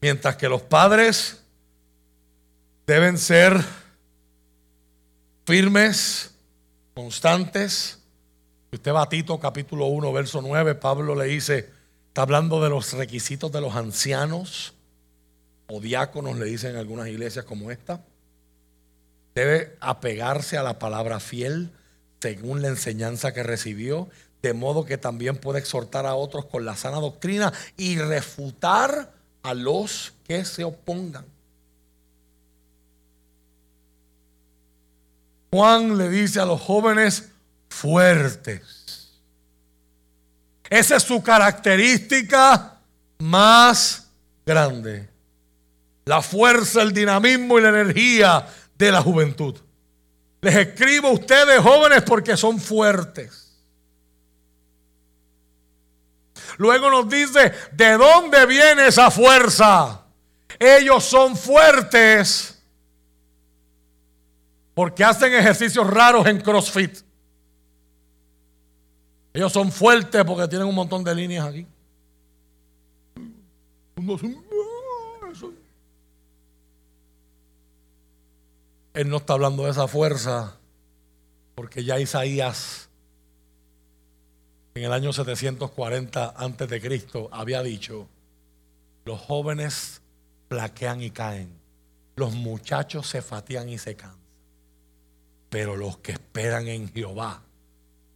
Speaker 1: Mientras que los padres deben ser firmes, constantes. Usted va a Tito capítulo 1, verso 9, Pablo le dice, está hablando de los requisitos de los ancianos o diáconos, le dicen en algunas iglesias como esta. Debe apegarse a la palabra fiel según la enseñanza que recibió, de modo que también puede exhortar a otros con la sana doctrina y refutar a los que se opongan. Juan le dice a los jóvenes, fuertes. Esa es su característica más grande. La fuerza, el dinamismo y la energía de la juventud. Les escribo a ustedes jóvenes porque son fuertes. Luego nos dice, ¿de dónde viene esa fuerza? Ellos son fuertes porque hacen ejercicios raros en CrossFit. Ellos son fuertes porque tienen un montón de líneas aquí. Él no está hablando de esa fuerza porque ya Isaías en el año 740 antes de Cristo había dicho, los jóvenes plaquean y caen, los muchachos se fatigan y se cansan, pero los que esperan en Jehová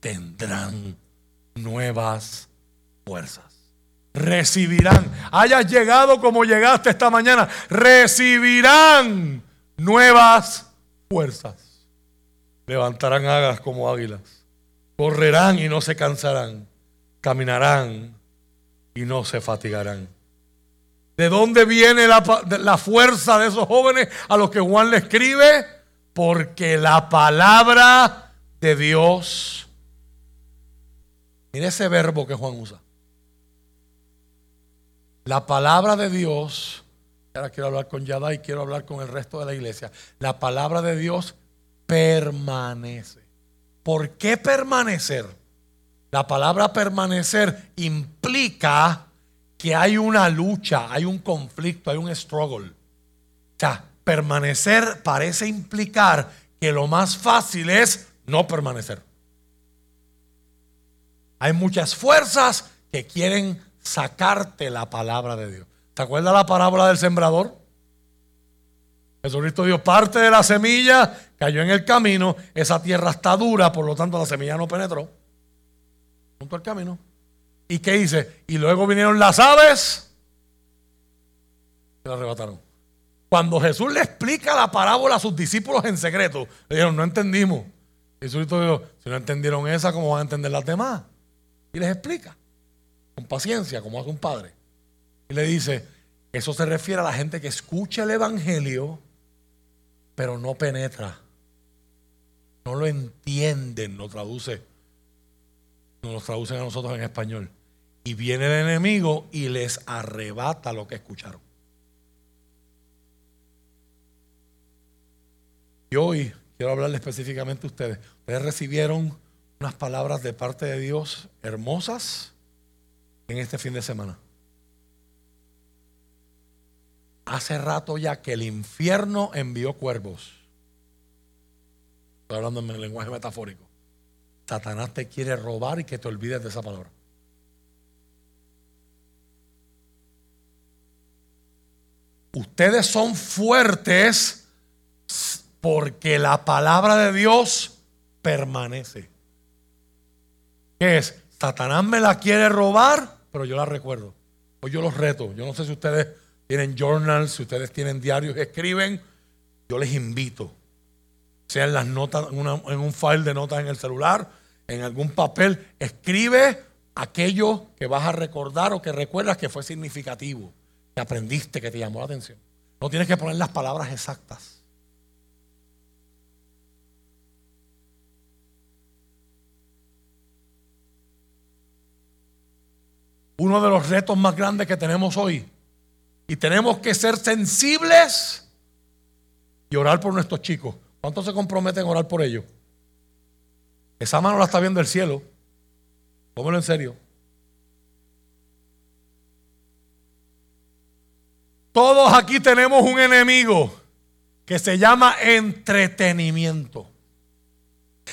Speaker 1: tendrán nuevas fuerzas. Recibirán, hayas llegado como llegaste esta mañana, recibirán nuevas fuerzas. Levantarán agas como águilas. Correrán y no se cansarán. Caminarán y no se fatigarán. ¿De dónde viene la, la, fuerza de esos jóvenes a los que Juan le escribe? Porque la palabra de Dios. Mire ese verbo que Juan usa. La palabra de Dios Ahora quiero hablar con Yada y quiero hablar con el resto de la iglesia. La palabra de Dios permanece. ¿Por qué permanecer? La palabra permanecer implica que hay una lucha, hay un conflicto, hay un struggle. O sea, permanecer parece implicar que lo más fácil es no permanecer. Hay muchas fuerzas que quieren sacarte la palabra de Dios. ¿Te acuerdas la parábola del sembrador? Jesucristo dio parte de la semilla, cayó en el camino, esa tierra está dura, por lo tanto la semilla no penetró junto al camino. ¿Y qué dice? Y luego vinieron las aves y la arrebataron. Cuando Jesús le explica la parábola a sus discípulos en secreto, le dijeron, no entendimos. Jesucristo dijo, si no entendieron esa, ¿cómo van a entender las demás? Y les explica, con paciencia, como hace un padre. Y le dice, eso se refiere a la gente que escucha el Evangelio, pero no penetra. No lo entienden, no traduce. No lo traducen a nosotros en español. Y viene el enemigo y les arrebata lo que escucharon. Y hoy quiero hablarle específicamente a ustedes. Ustedes recibieron unas palabras de parte de Dios hermosas en este fin de semana hace rato ya que el infierno envió cuervos. Estoy hablando en el lenguaje metafórico. Satanás te quiere robar y que te olvides de esa palabra. Ustedes son fuertes porque la palabra de Dios permanece. ¿Qué es? Satanás me la quiere robar, pero yo la recuerdo. Hoy yo los reto. Yo no sé si ustedes tienen journals, si ustedes tienen diarios, escriben, yo les invito, sean las notas, en un file de notas en el celular, en algún papel, escribe aquello que vas a recordar o que recuerdas que fue significativo, que aprendiste, que te llamó la atención. No tienes que poner las palabras exactas. Uno de los retos más grandes que tenemos hoy y tenemos que ser sensibles y orar por nuestros chicos. ¿Cuántos se comprometen a orar por ellos? Esa mano la está viendo el cielo. Tómelo en serio. Todos aquí tenemos un enemigo que se llama entretenimiento.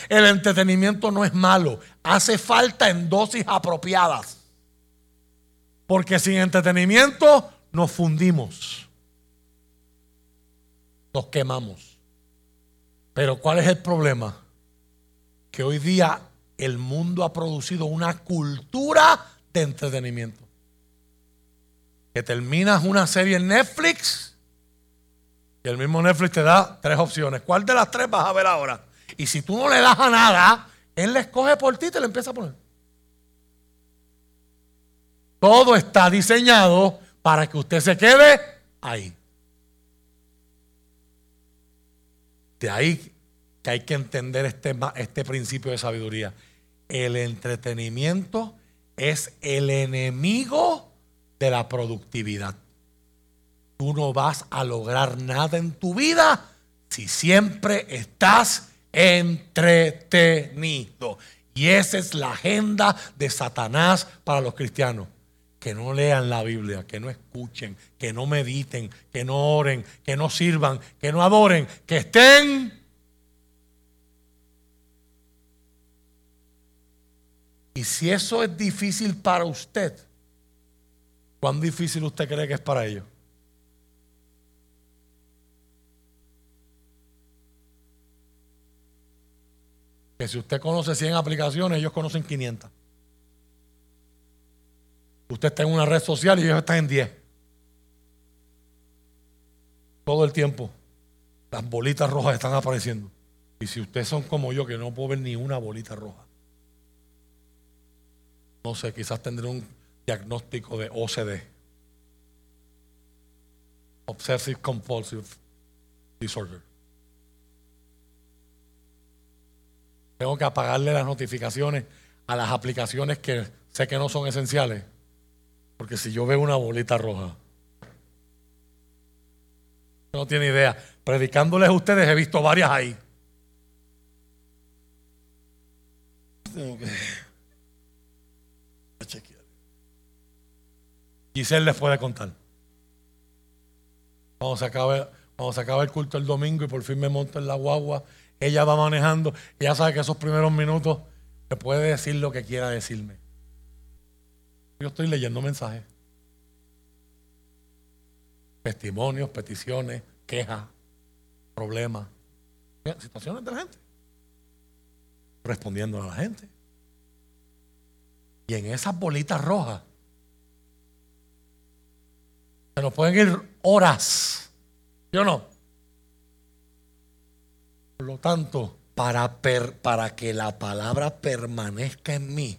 Speaker 1: El entretenimiento no es malo, hace falta en dosis apropiadas. Porque sin entretenimiento nos fundimos, nos quemamos. Pero ¿cuál es el problema? Que hoy día el mundo ha producido una cultura de entretenimiento. Que terminas una serie en Netflix y el mismo Netflix te da tres opciones. ¿Cuál de las tres vas a ver ahora? Y si tú no le das a nada, Él la escoge por ti y te empieza a poner. Todo está diseñado para que usted se quede ahí. De ahí que hay que entender este, este principio de sabiduría. El entretenimiento es el enemigo de la productividad. Tú no vas a lograr nada en tu vida si siempre estás entretenido. Y esa es la agenda de Satanás para los cristianos. Que no lean la Biblia, que no escuchen, que no mediten, que no oren, que no sirvan, que no adoren, que estén. Y si eso es difícil para usted, ¿cuán difícil usted cree que es para ellos? que si usted conoce 100 aplicaciones, ellos conocen 500. Usted está en una red social y ellos están en 10. Todo el tiempo. Las bolitas rojas están apareciendo. Y si ustedes son como yo, que no puedo ver ni una bolita roja. No sé, quizás tendré un diagnóstico de OCD. Obsessive Compulsive Disorder. Tengo que apagarle las notificaciones a las aplicaciones que sé que no son esenciales. Porque si yo veo una bolita roja, no tiene idea. Predicándoles a ustedes he visto varias ahí. Tengo que chequear. Giselle les puede contar. Vamos a acabar, vamos a acabar el culto el domingo y por fin me monto en la guagua ella va manejando, ella sabe que esos primeros minutos me puede decir lo que quiera decirme. Yo estoy leyendo mensajes, testimonios, peticiones, quejas, problemas, situaciones de la gente, respondiendo a la gente. Y en esas bolitas rojas se nos pueden ir horas, ¿sí o no? Por lo tanto, para, para que la palabra permanezca en mí,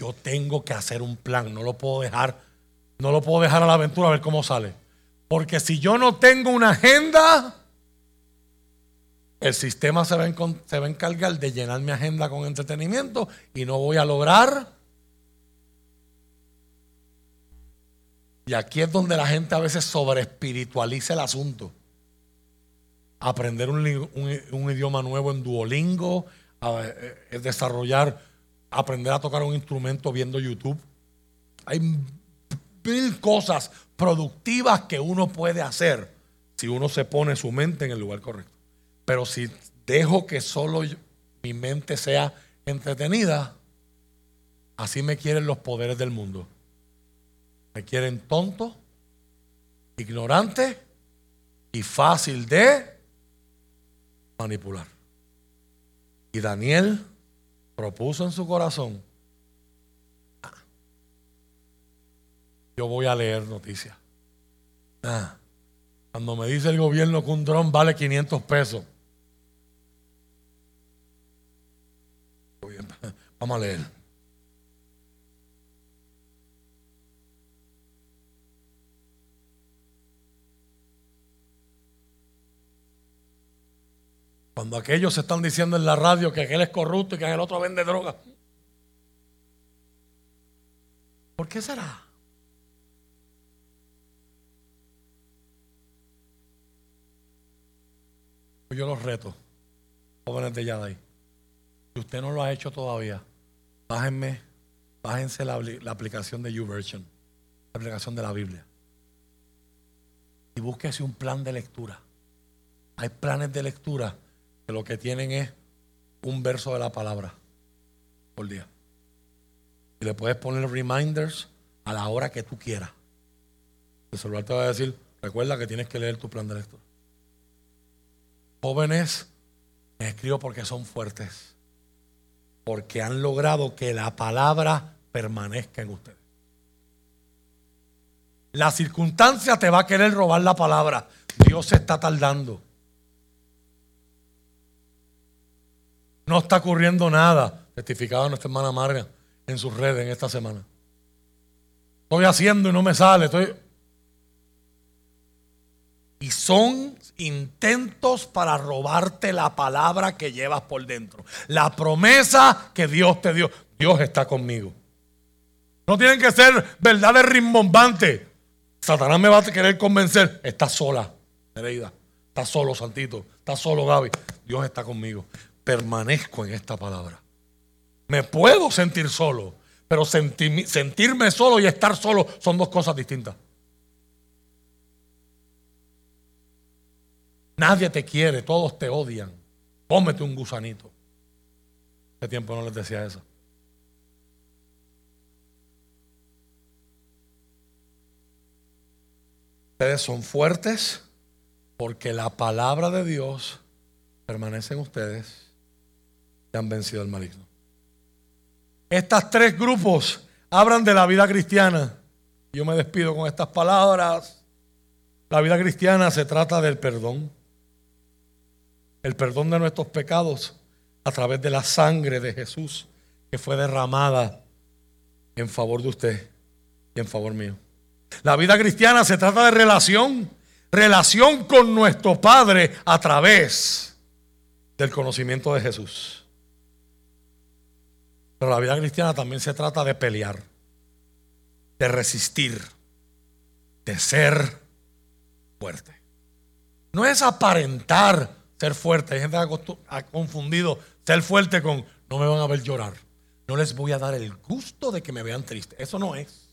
Speaker 1: yo tengo que hacer un plan. No lo puedo dejar, no lo puedo dejar a la aventura a ver cómo sale. Porque si yo no tengo una agenda, el sistema se va, a, a encargar de llenar mi agenda con entretenimiento y no voy a lograr. Y aquí es donde la gente a veces sobreespiritualiza el asunto aprender un, idioma nuevo en Duolingo, eh, desarrollar, aprender a tocar un instrumento viendo YouTube. Hay mil cosas productivas que uno puede hacer si uno se pone su mente en el lugar correcto. Pero si dejo que solo mi mente sea entretenida, así me quieren los poderes del mundo. Me quieren tonto, ignorante y fácil de manipular. Y Daniel propuso en su corazón, ah, yo voy a leer noticias. Ah, cuando me dice el gobierno que un dron vale 500 pesos, vamos a leer. Cuando aquellos se están diciendo en la radio que aquel es corrupto y que el otro vende droga. ¿Por qué será? Yo los reto, jóvenes de Yaday. Si usted no lo ha hecho todavía, bájenme, bájense la, la aplicación de YouVersion, la aplicación de la Biblia. Y búsquese un plan de lectura. Hay planes de lectura lo que tienen es un verso de la palabra por día. Y le puedes poner reminders a la hora que tú quieras. El celular te va a decir, recuerda que tienes que leer tu plan de lectura. Jóvenes, les escribo porque son fuertes. Porque han logrado que la palabra permanezca en ustedes. La circunstancia te va a querer robar la palabra. Dios se está tardando. No está ocurriendo nada. Testificaba nuestra hermana Marga en sus redes en esta semana. Estoy haciendo y no me sale. Estoy... Y son intentos para robarte la palabra que llevas por dentro. La promesa que Dios te dio. Dios está conmigo. No tienen que ser verdades rimbombantes. Satanás me va a querer convencer. Está sola, Nereida. Está solo, Santito. Está solo, Gaby. Dios está conmigo. Permanezco en esta palabra. Me puedo sentir solo, pero sentirme solo y estar solo son dos cosas distintas. Nadie te quiere, todos te odian. Cómete un gusanito. Hace tiempo no les decía eso. Ustedes son fuertes porque la palabra de Dios permanece en ustedes y han vencido al maligno. Estas tres grupos hablan de la vida cristiana. Yo me despido con estas palabras. La vida cristiana se trata del perdón el perdón de nuestros pecados a través de la sangre de Jesús que fue derramada en favor de usted y en favor mío. La vida cristiana se trata de relación, relación con nuestro Padre a través del conocimiento de Jesús. Pero la vida cristiana también se trata de pelear, de resistir, de ser fuerte. No es aparentar ser fuerte. Hay gente que ha confundido ser fuerte con no me van a ver llorar. No les voy a dar el gusto de que me vean triste. Eso no es.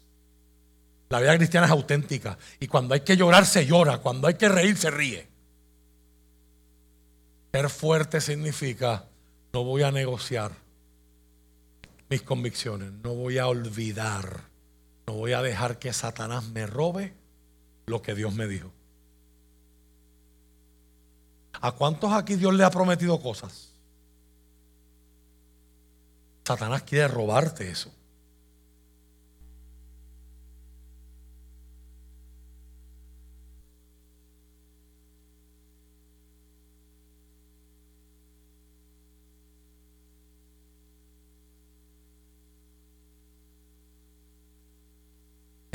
Speaker 1: La vida cristiana es auténtica. Y cuando hay que llorar, se llora. Cuando hay que reír, se ríe. Ser fuerte significa no voy a negociar mis convicciones. No voy a olvidar. No voy a dejar que Satanás me robe lo que Dios me dijo. ¿A cuántos aquí Dios le ha prometido cosas? Satanás quiere robarte eso.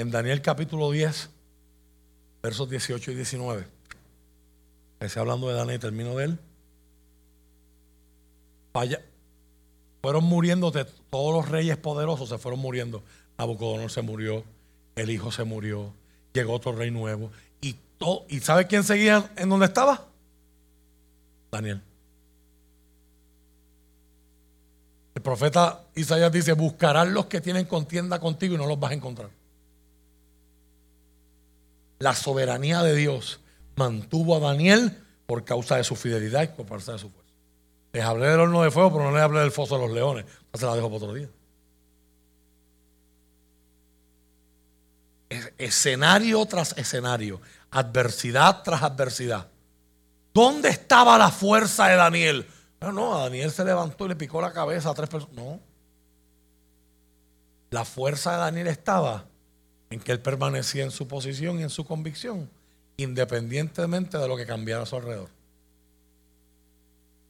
Speaker 1: En Daniel capítulo 10, versos 18 y 19. Empecé hablando de Daniel termino de él. Fueron muriendo de todos los reyes poderosos, se fueron muriendo. Nabucodonosor se murió, el hijo se murió, llegó otro rey nuevo. Y, todo, ¿Y sabe quién seguía en donde estaba? Daniel. El profeta Isaías dice, buscarán los que tienen contienda contigo y no los vas a encontrar. La soberanía de Dios mantuvo a Daniel por causa de su fidelidad y por causa de su fuerza. Les hablé del horno de fuego, pero no les hablé del foso de los leones. se la dejo para otro día. escenario tras escenario, adversidad tras adversidad. ¿Dónde estaba la fuerza de Daniel? No, no, a Daniel se levantó y le picó la cabeza a tres personas. No. La fuerza de Daniel estaba en que él permanecía en su posición y en su convicción independientemente de lo que cambiara a su alrededor.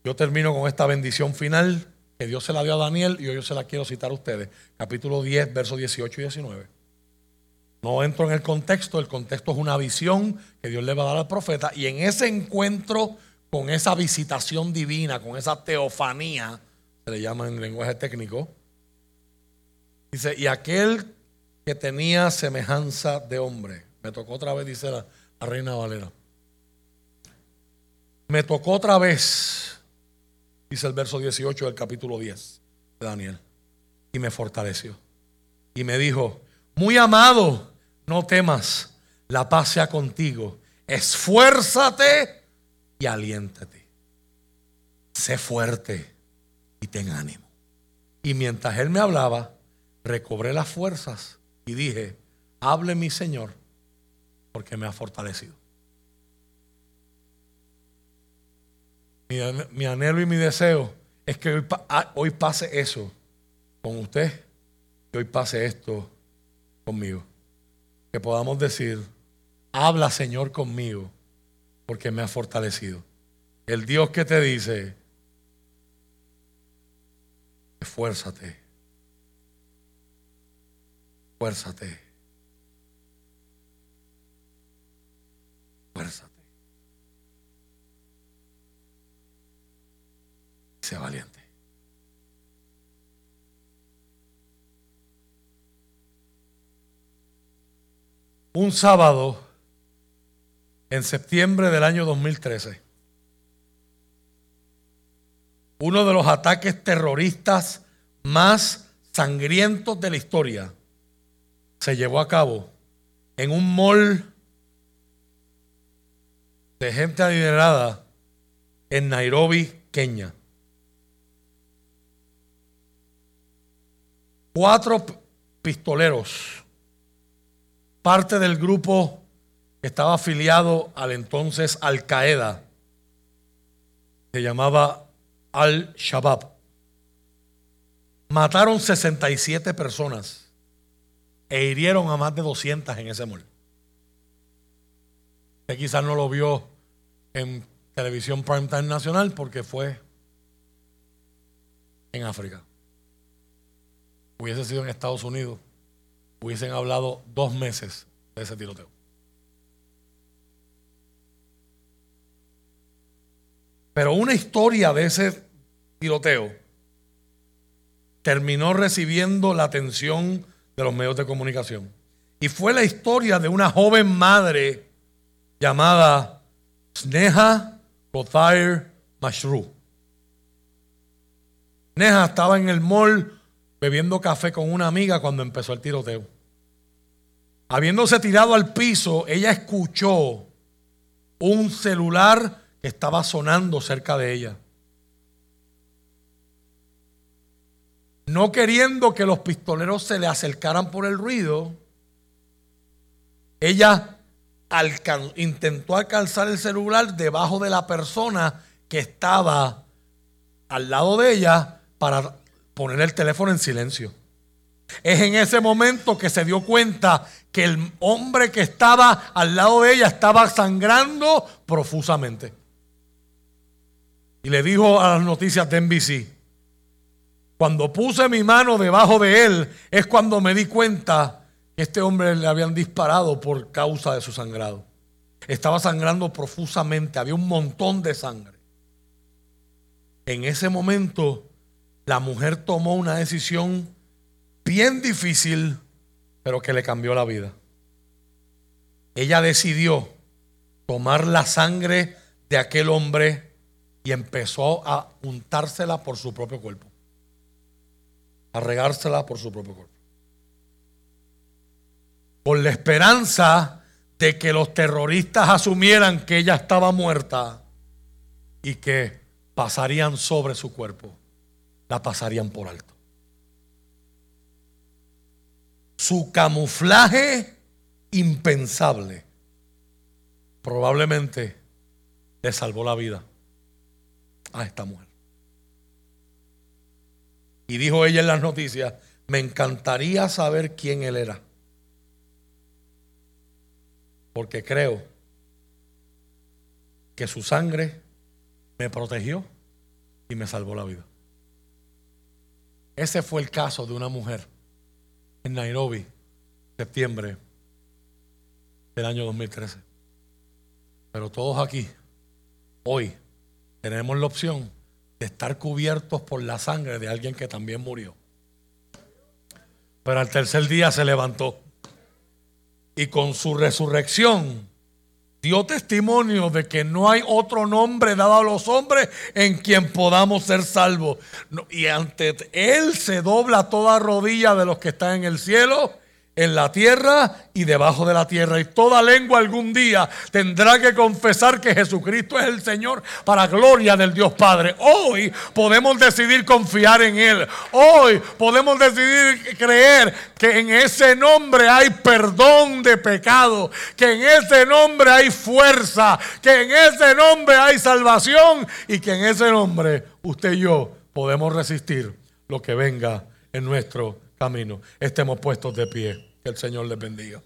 Speaker 1: Yo termino con esta bendición final que Dios se la dio a Daniel y hoy yo se la quiero citar a ustedes. Capítulo 10, versos 18 y 19. No entro en el contexto, el contexto es una visión que Dios le va a dar al profeta y en ese encuentro con esa visitación divina, con esa teofanía, se le llama en lenguaje técnico, dice, y aquel que tenía semejanza de hombre, me tocó otra vez, dice la, Reina Valera. Me tocó otra vez, dice el verso 18 del capítulo 10 de Daniel, y me fortaleció. Y me dijo, muy amado, no temas, la paz sea contigo, esfuérzate y aliéntate. Sé fuerte y ten ánimo. Y mientras él me hablaba, recobré las fuerzas y dije, hable mi Señor porque me ha fortalecido. Mi, anhelo y mi deseo es que hoy, ah, pase eso con usted, que hoy pase esto conmigo. Que podamos decir, habla Señor conmigo, porque me ha fortalecido. El Dios que te dice, Esfuérzate. Esfuérzate. Esfuérzate. Sea valiente. Un sábado en septiembre del año 2013, uno de los ataques terroristas más sangrientos de la historia se llevó a cabo en un mall de gente adinerada en Nairobi, Kenia. Cuatro pistoleros, parte del grupo que estaba afiliado al entonces Al Qaeda, se llamaba Al Shabaab. Mataron 67 personas e hirieron a más de 200 en ese mall. Usted quizás no lo vio en televisión primetime nacional porque fue en África. Hubiese sido en Estados Unidos, hubiesen hablado dos meses de ese tiroteo. Pero una historia de ese tiroteo terminó recibiendo la atención de los medios de comunicación. Y fue la historia de una joven madre llamada Sneha Kothair Mashru. Sneha estaba en el mall bebiendo café con una amiga cuando empezó el tiroteo. Habiéndose tirado al piso, ella escuchó un celular que estaba sonando cerca de ella. No queriendo que los pistoleros se le acercaran por el ruido, ella intentó alcanzar el celular debajo de la persona que estaba al lado de ella para poner el teléfono en silencio. Es en ese momento que se dio cuenta que el hombre que estaba al lado de ella estaba sangrando profusamente. Y le dijo a las noticias de NBC, cuando puse mi mano debajo de él, es cuando me di cuenta que este hombre le habían disparado por causa de su sangrado. Estaba sangrando profusamente, había un montón de sangre. En ese momento, la mujer tomó una decisión bien difícil, pero que le cambió la vida. Ella decidió tomar la sangre de aquel hombre y empezó a untársela por su propio cuerpo. A regársela por su propio cuerpo. Con la esperanza de que los terroristas asumieran que ella estaba muerta y que pasarían sobre su cuerpo. La pasarían por alto. Su camuflaje impensable probablemente le salvó la vida a esta mujer. Y dijo ella en las noticias, me encantaría saber quién él era. Porque creo que su sangre me protegió y me salvó la vida. Ese fue el caso de una mujer en Nairobi, septiembre del año 2013. Pero todos aquí, hoy, tenemos la opción de estar cubiertos por la sangre de alguien que también murió. Pero al tercer día se levantó y con su resurrección dio testimonio de que no hay otro nombre dado a los hombres en quien podamos ser salvos. y ante Él se dobla toda rodilla de los que están en el cielo en la tierra y debajo de la tierra. Y toda lengua algún día tendrá que confesar que Jesucristo es el Señor para gloria del Dios Padre. Hoy podemos decidir confiar en Él. Hoy podemos decidir creer que en ese nombre hay perdón de pecado, que en ese nombre hay fuerza, que en ese nombre hay salvación y que en ese nombre usted y yo podemos resistir lo que venga en nuestro camino. Estemos puestos de pie. Que el Señor les bendiga.